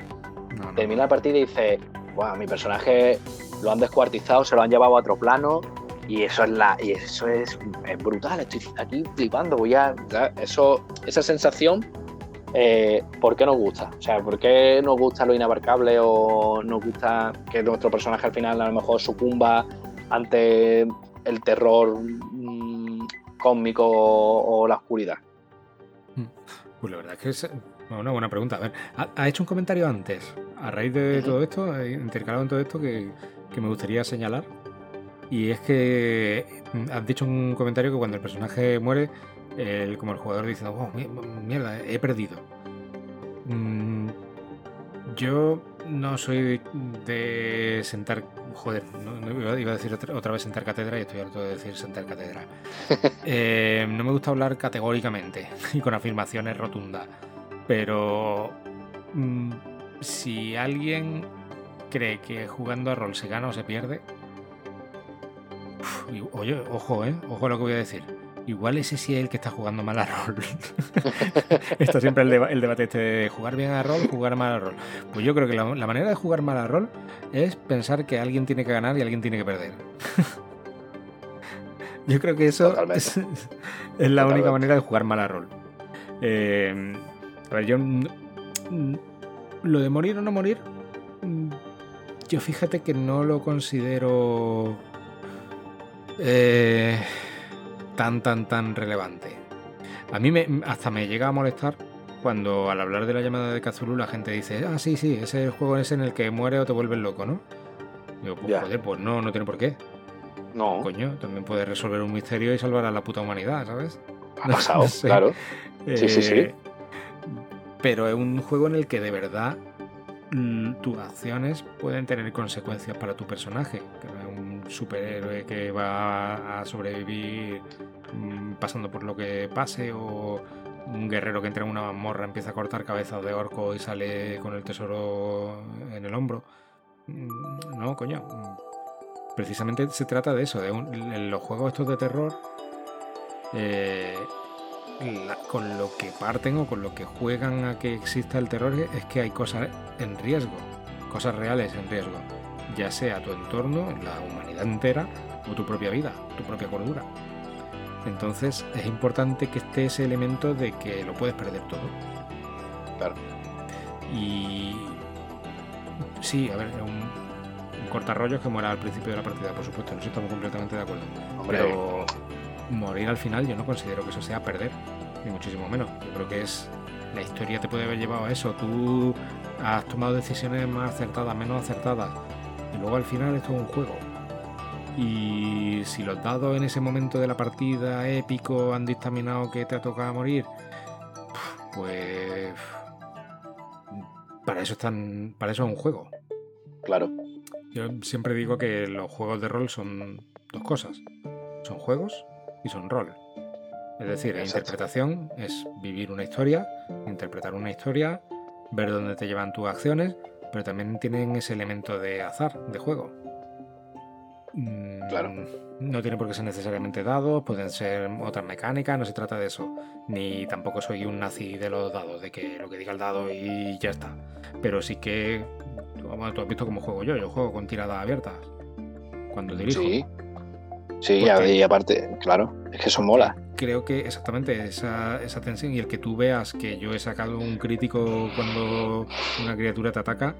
termina la partida y dice, wow, mi personaje lo han descuartizado, se lo han llevado a otro plano y eso es la y eso es, brutal, estoy aquí flipando, voy a eso esa sensación eh, ¿por qué nos gusta? O sea, ¿por qué nos gusta lo inabarcable o nos gusta que nuestro personaje al final a lo mejor sucumba ante el terror mm, cósmico o, la oscuridad? Mm. Pues la verdad es que es una buena pregunta. A ver, ha, hecho un comentario antes a raíz de todo esto, intercalado en todo esto, que, me gustaría señalar. Y es que mm, has dicho un comentario que cuando el personaje muere, el, como el jugador dice, oh, mierda, he perdido. Mm, yo no soy de sentar. Joder, no, iba a decir otra vez sentar cátedra y estoy harto de decir sentar cátedra. Eh, no me gusta hablar categóricamente y con afirmaciones rotundas. Pero mm, si alguien cree que jugando a rol se gana o se pierde, oye, ojo, ¿eh? Ojo a lo que voy a decir. Igual ese sí es el que está jugando mal a rol. Esto siempre el, el, debate este de jugar bien a rol, jugar mal a rol. Pues yo creo que la, manera de jugar mal a rol es pensar que alguien tiene que ganar y alguien tiene que perder. yo creo que eso es, la única manera de jugar mal a rol. Eh, a ver, yo lo de morir o no morir, mm, yo fíjate que no lo considero eh, tan, tan, tan relevante. A mí me, hasta me llega a molestar cuando al hablar de la llamada de Kazulu la gente dice, ah, sí, sí, ese juego es en el que muere o te vuelves loco, ¿no? Digo, pues joder, pues no, no tiene por qué. No. Coño, también puedes resolver un misterio y salvar a la puta humanidad, ¿sabes? Ha pasado, claro. sí, sí, sí. Pero es un juego en el que de verdad mm, tus acciones pueden tener consecuencias para tu personaje, que es un superhéroe que va a sobrevivir mm, pasando por lo que pase o un guerrero que entra en una mazmorra empieza a cortar cabezas de orco y sale con el tesoro en el hombro. Mm, no, coño. Precisamente se trata de eso, de los juegos estos de terror, eh, con lo que parten o con lo que juegan a que exista el terror es que hay cosas en riesgo, cosas reales en riesgo, ya sea tu entorno, la humanidad entera o tu propia vida, tu propia cordura. Entonces es importante que esté ese elemento de que lo puedes perder todo. Claro. Y sí, a ver, un, cortarrollos que muera al principio de la partida, por supuesto, no estamos completamente de acuerdo. Pero morir al final yo no considero que eso sea perder, ni muchísimo menos. Yo creo que es la historia te puede haber llevado a eso. Tú has tomado decisiones más acertadas, menos acertadas. Y luego al final esto es un juego. Y si los dados en ese momento de la partida épico han dictaminado que te ha tocado morir, pues para eso están, para eso es un juego. Claro. Yo siempre digo que los juegos de rol son dos cosas. Son juegos y son rol. Es decir, la interpretación es vivir una historia, interpretar una historia, ver dónde te llevan tus acciones, pero también tienen ese elemento de azar, de juego. Claro. Mm, no tiene por qué ser necesariamente dados, pueden ser otras mecánicas, no se trata de eso. Ni tampoco soy un nazi de los dados, de que lo que diga el dado y ya está. Pero sí que, bueno, tú has visto cómo juego yo, yo juego con tiradas abiertas. Cuando dirijo. Sí, sí y aparte, claro, es que eso mola. Creo que exactamente esa, esa tensión y el que tú veas que yo he sacado un crítico cuando una criatura te ataca,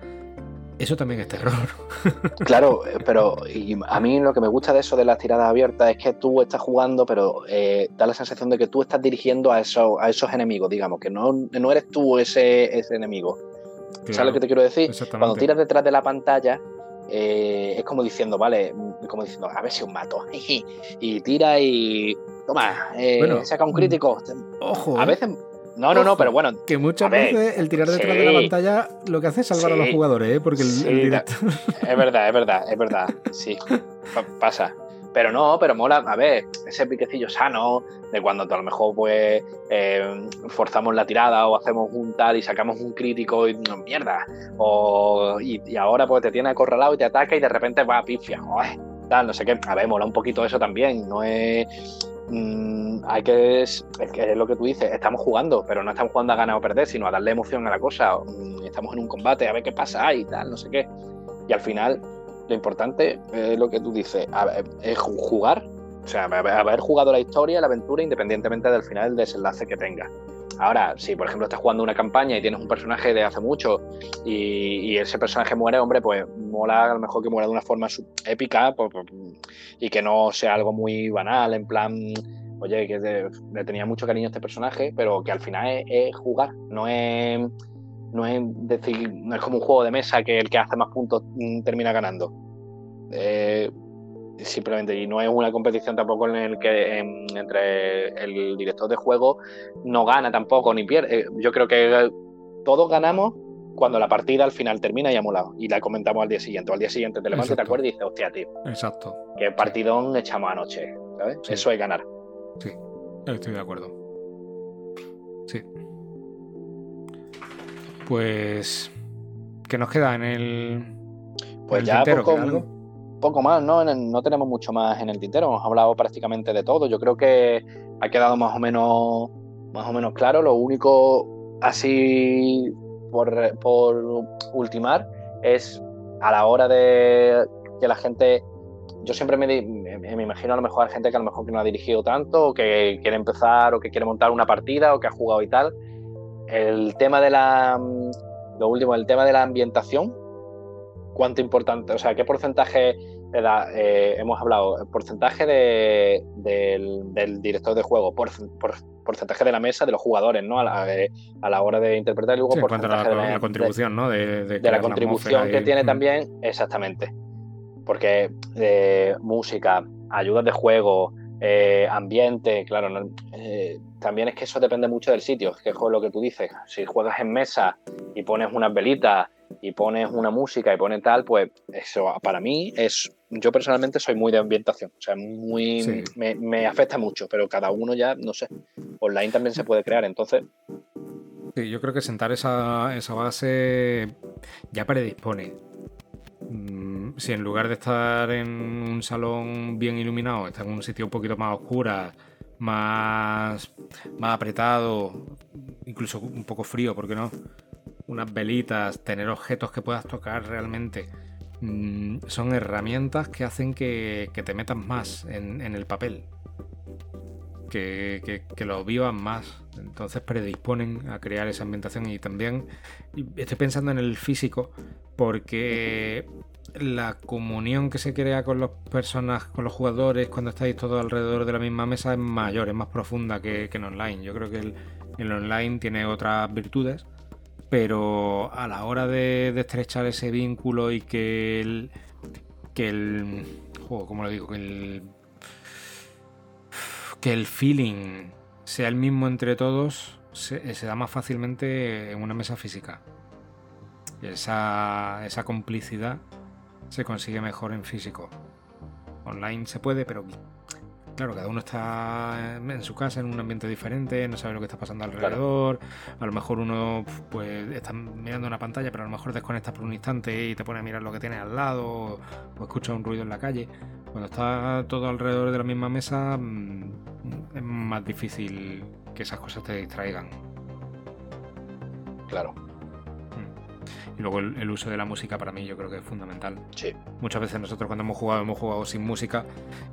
eso también es terror. Claro, pero a mí lo que me gusta de eso de las tiradas abiertas es que tú estás jugando, pero eh, da la sensación de que tú estás dirigiendo a, eso, a esos enemigos, digamos, que no, no eres tú ese, ese enemigo. ¿Sabes lo que te quiero decir? Cuando tiras detrás de la pantalla, eh, es como diciendo, vale, como diciendo, a ver si os mato. y tira y. Toma, eh, saca un crítico. Ojo. A veces no, no, no, pero bueno. Que muchas veces el tirar detrás de la pantalla lo que hace es salvar a los jugadores, ¿eh? Porque el, directo... Es verdad, es verdad, es verdad. Sí, pasa. Pero no, pero mola, a ver, ese piquecillo sano de cuando a lo mejor pues eh, forzamos la tirada o hacemos un tal y sacamos un crítico y no, mierda. O, y, ahora pues te tiene acorralado y te ataca y de repente va a pifia. tal, no sé qué. A ver, mola un poquito eso también. No es Mm, hay que es, es, lo que tú dices, estamos jugando, pero no estamos jugando a ganar o perder, sino a darle emoción a la cosa. Mm, estamos en un combate, a ver qué pasa y tal, no sé qué. Y al final, lo importante es lo que tú dices, es jugar, o sea, haber jugado la historia, la aventura, independientemente del final, del desenlace que tenga. Ahora, si por ejemplo estás jugando una campaña y tienes un personaje de hace mucho y, ese personaje muere, hombre, pues mola a lo mejor que muera de una forma épica y que no sea algo muy banal, en plan, oye, que le tenía mucho cariño a este personaje, pero que al final es, jugar, no es, no es decir, no es como un juego de mesa que el que hace más puntos mm, termina ganando. Eh, simplemente y no es una competición tampoco en el que entre el director de juego no gana tampoco ni pierde. Eh, yo creo que todos ganamos cuando la partida al final termina y ha molado y la comentamos al día siguiente. O al día siguiente te levantas y te acuerdas y dices, hostia, tío. Exacto. Qué partidón echamos anoche. ¿sabes? Eso es ganar. Sí, estoy de acuerdo. Sí. Pues. ¿Qué nos queda en el. Pues ya algo? poco más, ¿no? No tenemos mucho más en el tintero, hemos hablado prácticamente de todo. Yo creo que ha quedado más o menos, más o menos claro. Lo único así por, ultimar es a la hora de que la gente. Yo siempre me, me, imagino a lo mejor a gente que a lo mejor que no ha dirigido tanto, o que quiere empezar, o que quiere montar una partida, o que ha jugado y tal. El tema de la. Lo último, el tema de la ambientación, cuánto importante, o sea, qué porcentaje le da, eh, hemos hablado, el porcentaje del, director de juego, por, porcentaje de la mesa, de los jugadores, ¿no? A la, eh, hora de interpretar y luego por porcentaje la, de la, contribución, ¿no? De, la contribución que tiene también, exactamente. Porque eh, música, ayudas de juego, ambiente, claro, también es que eso depende mucho del sitio, que es lo que tú dices. Si juegas en mesa y pones unas velitas y pones una música y pones tal, pues eso para mí es, yo personalmente soy muy de ambientación, o sea, muy, me, afecta mucho, pero cada uno ya, no sé, online también se puede crear, entonces... Sí, yo creo que sentar esa, esa base ya predispone. Mm, si en lugar de estar en un salón bien iluminado, está en un sitio un poquito más oscura, más, más apretado, incluso un poco frío, ¿por qué no? Unas velitas, tener objetos que puedas tocar realmente. Mm, son herramientas que hacen que, te metas más en, el papel. Que, que, lo vivan más. Entonces predisponen a crear esa ambientación. Y también estoy pensando en el físico, porque la comunión que se crea con las personas, con los jugadores, cuando estáis todos alrededor de la misma mesa es mayor, es más profunda que, en online. Yo creo que el, online tiene otras virtudes, pero a la hora de, estrechar ese vínculo y que el. que el. ¿cómo lo digo? Que el. que el feeling sea el mismo entre todos, se, se da más fácilmente en una mesa física. Esa, esa complicidad se consigue mejor en físico. Online se puede, pero claro, cada uno está en su casa, en un ambiente diferente, no sabe lo que está pasando alrededor. A lo mejor uno pues está mirando una pantalla, pero a lo mejor desconectas por un instante y te pone a mirar lo que tienes al lado o, escucha un ruido en la calle. Cuando está todo alrededor de la misma mesa mm, es más difícil que esas cosas te distraigan. Claro. Y luego el, uso de la música para mí yo creo que es fundamental. Sí. Muchas veces nosotros cuando hemos jugado hemos jugado sin música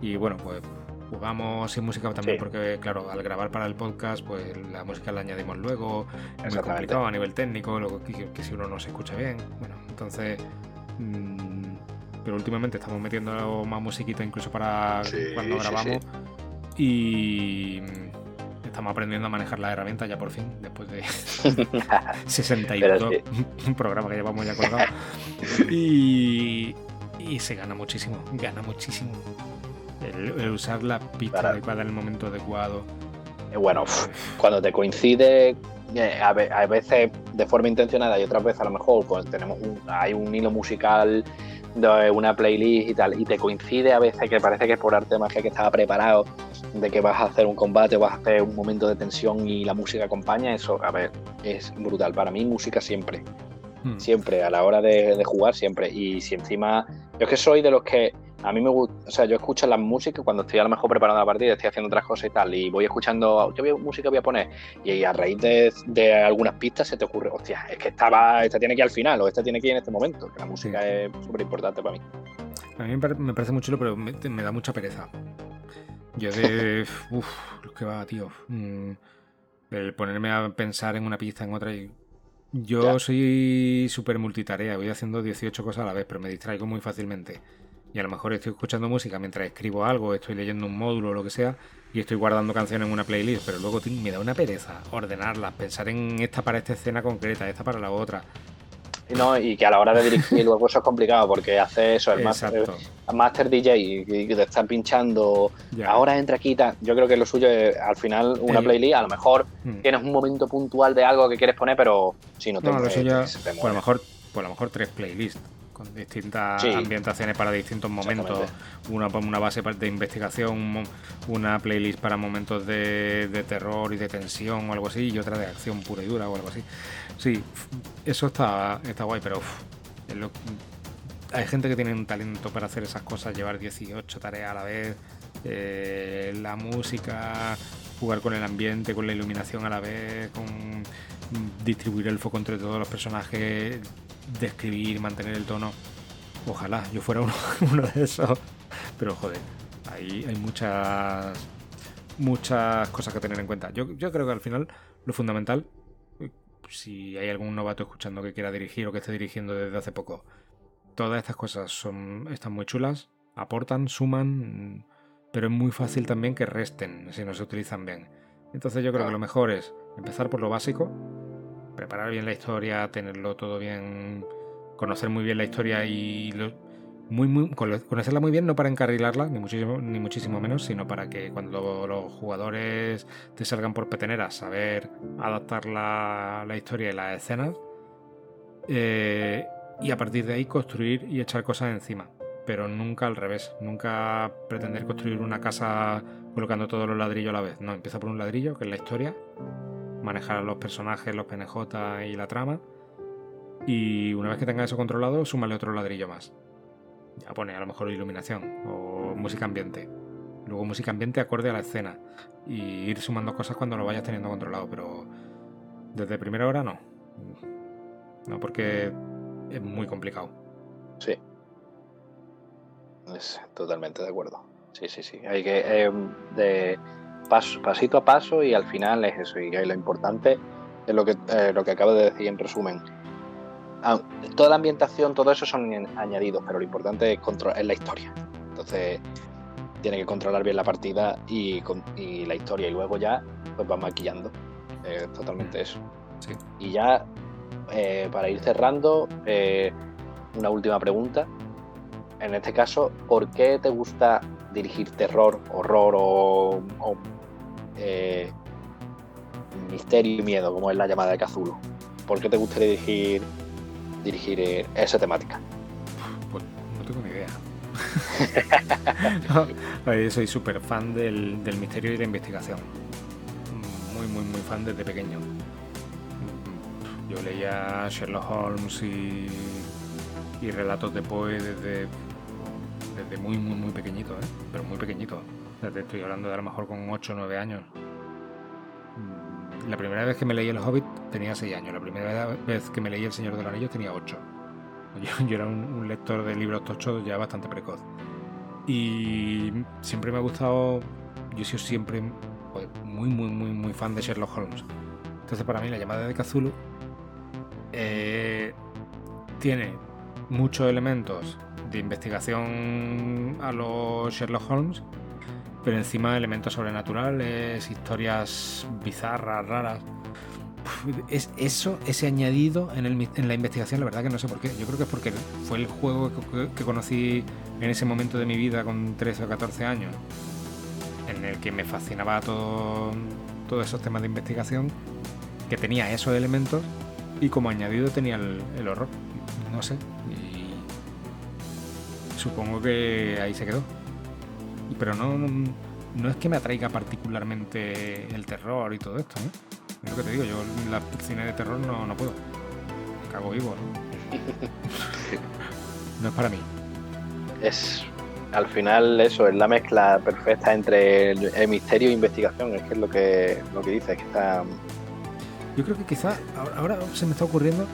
y bueno, pues jugamos sin música también porque claro, al grabar para el podcast pues la música la añadimos luego, es muy complicado a nivel técnico, luego que, si uno no se escucha bien. Bueno, entonces... Mm, pero últimamente estamos metiendo más musiquita incluso para cuando grabamos. Y estamos aprendiendo a manejar la herramienta ya por fin, después de 62 programas que llevamos ya colgados. Y, y se gana muchísimo, gana muchísimo. El, usar la pista adecuada en el momento adecuado. Eh, bueno, cuando te coincide, eh, a, veces de forma intencionada y otras veces a lo mejor pues tenemos hay un hilo musical de una playlist y tal, y te coincide a veces que parece que es por arte de magia que estaba preparado de que vas a hacer un combate o vas a hacer un momento de tensión y la música acompaña, eso, a ver, es brutal. Para mí, música siempre. Hmm. Siempre, a la hora de, jugar, siempre. Y si encima. Yo es que soy de los que. A mí me gusta. O sea, yo escucho la música cuando estoy a lo mejor preparando la partida, estoy haciendo otras cosas y tal. Y voy escuchando. ¿Qué música voy a poner? Y a raíz de, algunas pistas se te ocurre, hostia, es que esta, esta tiene que ir al final o esta tiene que ir en este momento. Que la música es súper importante para mí. A mí me parece muy chulo, pero me da mucha pereza. Yo de. Uf, que va, tío. Mm, el ponerme a pensar en una pista, en otra. Y... Yo soy súper multitarea, voy haciendo 18 cosas a la vez, pero me distraigo muy fácilmente. Y a lo mejor estoy escuchando música mientras escribo algo, estoy leyendo un módulo o lo que sea, y estoy guardando canciones en una playlist, pero luego me da una pereza ordenarlas, pensar en esta para esta escena concreta, esta para la otra. No, y que a la hora de dirigir luego eso es complicado porque hace eso, el master, master, DJ y, te están pinchando, ahora entra aquí, yo creo que lo suyo es al final una playlist, a lo mejor hmm. tienes un momento puntual de algo que quieres poner, pero si no te, no, lo suyo, a lo mejor, pues a lo mejor tres playlists con distintas ambientaciones para distintos momentos, una, una base de investigación, una playlist para momentos de, de terror y de tensión o algo así, y otra de acción pura y dura o algo así. Sí, eso está, está guay, pero hay gente que tiene un talento para hacer esas cosas, llevar 18 tareas a la vez, eh, la música, jugar con el ambiente, con la iluminación a la vez, con distribuir el foco entre todos los personajes, describir, mantener el tono. Ojalá yo fuera uno, de esos. Pero joder, hay, hay muchas muchas cosas que tener en cuenta. Yo, yo creo que al final lo fundamental si hay algún novato escuchando que quiera dirigir o que esté dirigiendo desde hace poco, todas estas cosas son, están muy chulas, aportan, suman, pero es muy fácil también que resten si no se utilizan bien. Entonces yo creo que lo mejor es empezar por lo básico, preparar bien la historia, tenerlo todo bien, conocer muy bien la historia y muy, muy, conocerla muy bien, no para encarrilarla, ni muchísimo, ni muchísimo menos, sino para que cuando los jugadores te salgan por peteneras, saber adaptar la, la historia y las escenas. eh, y a partir de ahí construir y echar cosas encima. Pero nunca al revés, nunca pretender construir una casa colocando todos los ladrillos a la vez. No, empieza por un ladrillo, que es la historia, manejar los personajes, los PNJ y la trama. Y una vez que tenga eso controlado, súmale otro ladrillo más. Ya pone a lo mejor iluminación o música ambiente. Luego música ambiente acorde a la escena. Y ir sumando cosas cuando lo vayas teniendo controlado. Pero desde primera hora no. No, porque es muy complicado. Sí. Es totalmente de acuerdo. Sí, sí, sí. Hay que eh, de paso, pasito a paso y al final es eso. Y lo importante es lo que, eh, lo que acabo de decir en resumen. Ah, toda la ambientación, todo eso son añadidos, pero lo importante es, es la historia. Entonces, tiene que controlar bien la partida y, y la historia. Y luego ya, pues va maquillando. totalmente eso. Sí. Y ya eh, para ir cerrando, eh, una última pregunta. En este caso, ¿por qué te gusta dirigir terror, horror o, eh, misterio y miedo, como es la llamada de Cazulo? ¿Por qué te gusta dirigir, dirigir esa temática? Pues no tengo ni idea. soy súper fan del, del misterio y la investigación. Muy, muy, muy fan desde pequeño yo leía Sherlock Holmes y, relatos de Poe desde, desde muy, muy, muy pequeñito, ¿eh? pero muy pequeñito. Desde, estoy hablando de a lo mejor con 8 o 9 años. Mm, la primera vez que me leí El Hobbit tenía 6 años, la primera vez que me leí El Señor de los Anillos tenía 8. Yo, era un, lector de libros tochos ya bastante precoz. Y siempre me ha gustado, yo sido siempre pues, muy, muy, muy, muy fan de Sherlock Holmes. Entonces para mí la llamada de Cthulhu eh, tiene muchos elementos de investigación a los Sherlock Holmes, pero encima elementos sobrenaturales, historias bizarras, raras. Es eso, ese añadido en, la investigación, la verdad que no sé por qué. Yo creo que es porque fue el juego que, conocí en ese momento de mi vida con 13 o 14 años, en el que me fascinaba todo, todos esos temas de investigación, que tenía esos elementos y como añadido tenía el, horror. No sé. Y supongo que ahí se quedó. Pero no, no, es que me atraiga particularmente el terror y todo esto. ¿eh? Es lo que te digo, yo en la cine de terror no, no puedo. Me cago vivo, ¿no? no es para mí. Es al final eso, es la mezcla perfecta entre el, misterio e investigación, es que es lo que, lo que dices, que está yo creo que quizá, ahora se me está ocurriendo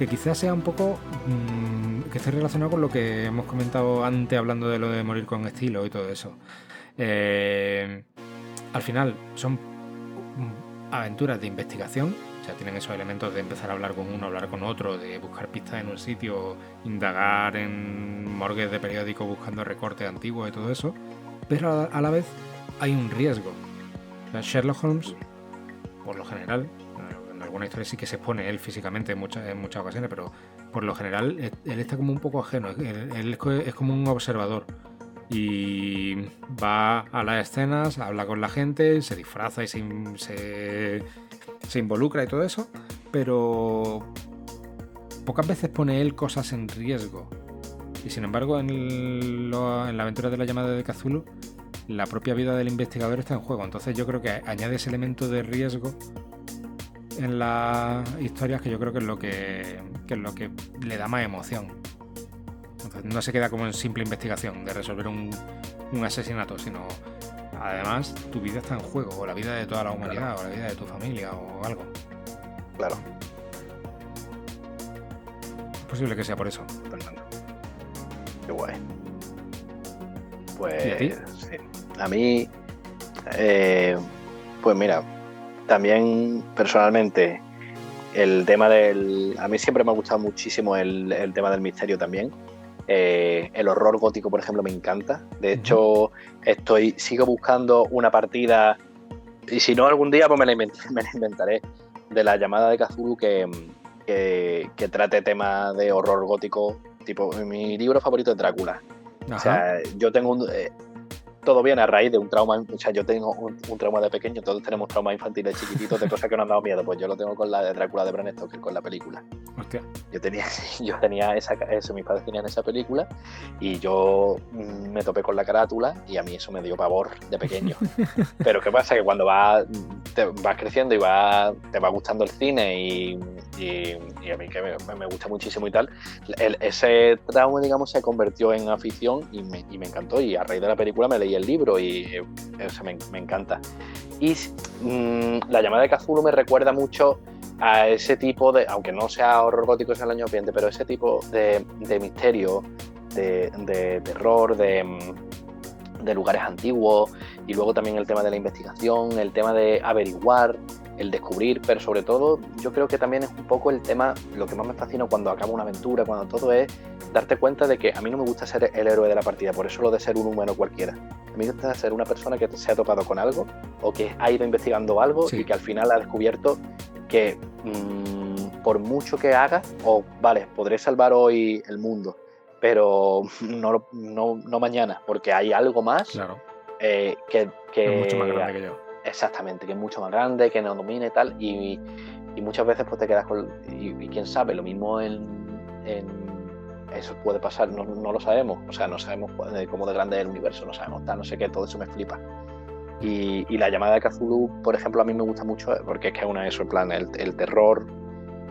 que quizás sea un poco mm, que esté relacionado con lo que hemos comentado antes hablando de lo de morir con estilo y todo eso. Eh, al final son mm, aventuras de investigación, o sea, tienen esos elementos de empezar a hablar con uno, hablar con otro, de buscar pistas en un sitio, indagar en morgues de periódico buscando recortes antiguos y todo eso, pero a la vez hay un riesgo. Sherlock Holmes, por lo general, alguna historia sí que se expone él físicamente en muchas, en muchas ocasiones, pero por lo general él está como un poco ajeno, él, es como un observador y va a las escenas, habla con la gente, se disfraza y se, se, involucra y todo eso, pero pocas veces pone él cosas en riesgo. Y sin embargo, en, en la aventura de la llamada de Cthulhu, la propia vida del investigador está en juego. Entonces yo creo que añade ese elemento de riesgo en las historias que yo creo que es lo que, es lo que le da más emoción. no se queda como en simple investigación de resolver un, asesinato, sino además tu vida está en juego, o la vida de toda la humanidad, o la vida de tu familia, o algo. Claro. Es posible que sea por eso. Qué guay. Pues. a, mí. Eh, pues mira, también personalmente el tema del... A mí siempre me ha gustado muchísimo el, tema del misterio también. Eh, el horror gótico, por ejemplo, me encanta. De hecho, estoy sigo buscando una partida y si no algún día pues me la, inventaré de la llamada de Cthulhu que, que, trate temas de horror gótico. Tipo, mi libro favorito es Drácula. O sea, yo tengo un... Todo viene a raíz de un trauma, o sea, yo tengo un, trauma de pequeño, todos tenemos traumas infantiles chiquititos de cosas que nos han dado miedo, pues yo lo tengo con la de Drácula de Bram Stoker, con la película. Hostia. Yo tenía, yo tenía esa, eso, mis padres tenían esa película y yo mm, me topé con la carátula y a mí eso me dio pavor de pequeño. Pero ¿qué pasa? Que cuando vas, te, vas creciendo y va te va gustando el cine y, a mí que me, gusta muchísimo y tal, ese trauma, digamos, se convirtió en afición y me, y me encantó y a raíz de la película me leí el libro y me, encanta. Y mm, la llamada de Cthulhu me recuerda mucho a ese tipo de, aunque no sea horror gótico, es el año ambiente, pero ese tipo de, misterio, de, terror, mm, de, lugares antiguos, y luego también el tema de la investigación, el tema de averiguar, el descubrir, pero sobre todo yo creo que también es un poco el tema, lo que más me fascina cuando acaba una aventura, cuando todo es darte cuenta de que a mí no me gusta ser el héroe de la partida, por eso lo de ser un humano cualquiera. A mí me gusta ser una persona que se ha topado con algo o que ha ido investigando algo y que al final ha descubierto que mm, por mucho que haga, o vale, podré salvar hoy el mundo, pero no, no, mañana, porque hay algo más eh, que, Es mucho más grande que yo. Exactamente, que es mucho más grande, que nos domina y tal, y, muchas veces pues te quedas con... Y, quién sabe, lo mismo en, eso puede pasar, no, lo sabemos, o sea, no sabemos cómo de grande es el universo, no sabemos tal, no sé qué, todo eso me flipa. Y, la llamada de Cthulhu, por ejemplo, a mí me gusta mucho eh, porque es que es una eso, el plan, el, terror,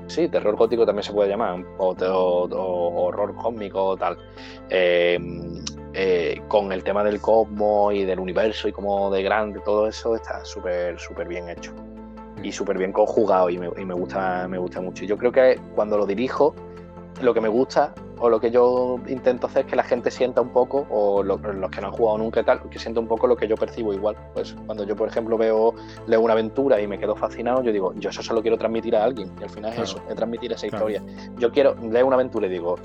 sí, terror gótico también se puede llamar, o, horror cósmico o tal. Eh, eh, con el tema del cosmos y del universo y como de grande, todo eso está súper, súper bien hecho y súper bien conjugado y me, y me, gusta, me gusta mucho. Yo creo que cuando lo dirijo, lo que me gusta o lo que yo intento hacer es que la gente sienta un poco, o los que no han jugado nunca tal, que sienta un poco lo que yo percibo igual. Pues cuando yo, por ejemplo, veo, leo una aventura y me quedo fascinado, yo digo, yo eso se lo quiero transmitir a alguien. Y al final es eso, es transmitir esa historia. Yo quiero, leo una aventura y digo,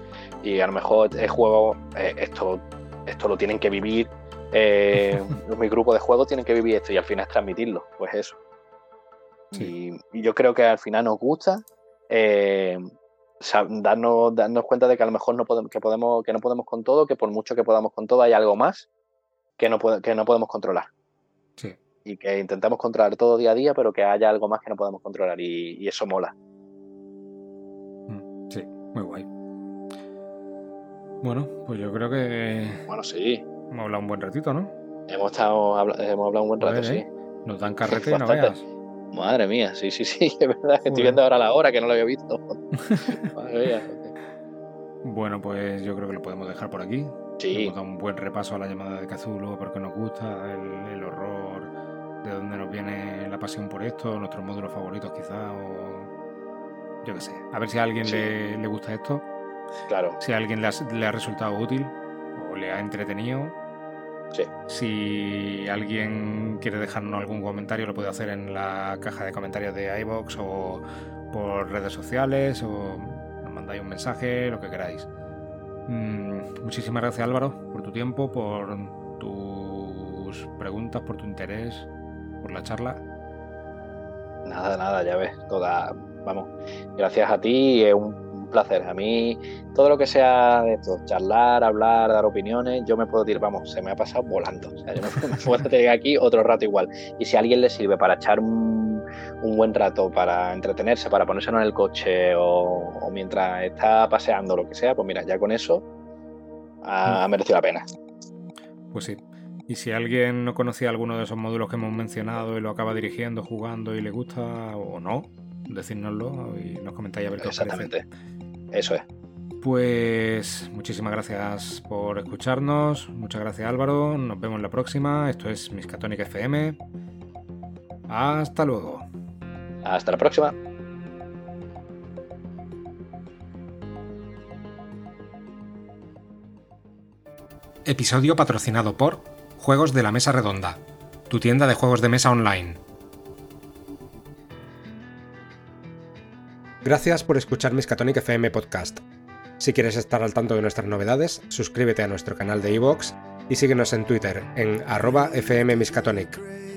y a lo mejor el juego, eh, esto, esto lo tienen que vivir, eh, mi grupo de juegos tienen que vivir esto y al final es transmitirlo. Pues eso. Y, yo creo que al final nos gusta. Eh, darnos, darnos cuenta de que a lo mejor no podemos, que podemos, que no podemos con todo, que por mucho que podamos con todo hay algo más que no, que no podemos controlar. Sí. Y que intentamos controlar todo día a día, pero que haya algo más que no podemos controlar y, eso mola. Mm, sí, muy guay. Bueno, pues yo creo que. Bueno, sí. Hemos hablado un buen ratito, ¿no? Hemos, estado, hemos hablado un buen rato, sí. ¿eh? Nos dan carrete y no veas. Madre mía, sí, sí, sí, es verdad que estoy viendo ahora la hora que no lo había visto. Bueno, pues yo creo que lo podemos dejar por aquí. Sí. Hemos dado un buen repaso a la llamada de Cazulo, porque nos gusta, el, horror, de dónde nos viene la pasión por esto, nuestros módulos favoritos quizá, o yo qué sé. A ver si a alguien le, gusta esto. Claro. Si a alguien le ha resultado útil o le ha entretenido si alguien quiere dejarnos algún comentario, lo puede hacer en la caja de comentarios de iBox o por redes sociales o nos mandáis un mensaje, lo que queráis. Mm, muchísimas gracias Álvaro por tu tiempo, por tus preguntas, por tu interés, por la charla. Nada, nada, ya ves, toda, vamos, gracias a ti, es un placer. A mí, todo lo que sea de esto, charlar, hablar, dar opiniones, yo me puedo decir, vamos, se me ha pasado volando. O sea, yo me, puedo tener aquí otro rato igual. Y si a alguien le sirve para echar un, buen rato, para entretenerse, para ponerse en el coche o, mientras está paseando, lo que sea, pues mira, ya con eso ha, merecido la pena. Pues sí. Y si alguien no conocía alguno de esos módulos que hemos mencionado y lo acaba dirigiendo, jugando y le gusta o no, decírnoslo y nos comentáis a ver qué os Exactamente. Eso es. Pues muchísimas gracias por escucharnos. Muchas gracias Álvaro. Nos vemos la próxima. Esto es Miskatonic FM. Hasta luego. Hasta la próxima. Episodio patrocinado por Juegos de la Mesa Redonda, tu tienda de juegos de mesa online. Gracias por escuchar Miskatonic FM Podcast. Si quieres estar al tanto de nuestras novedades, suscríbete a nuestro canal de iVoox y síguenos en Twitter en arroba fmmiskatonic.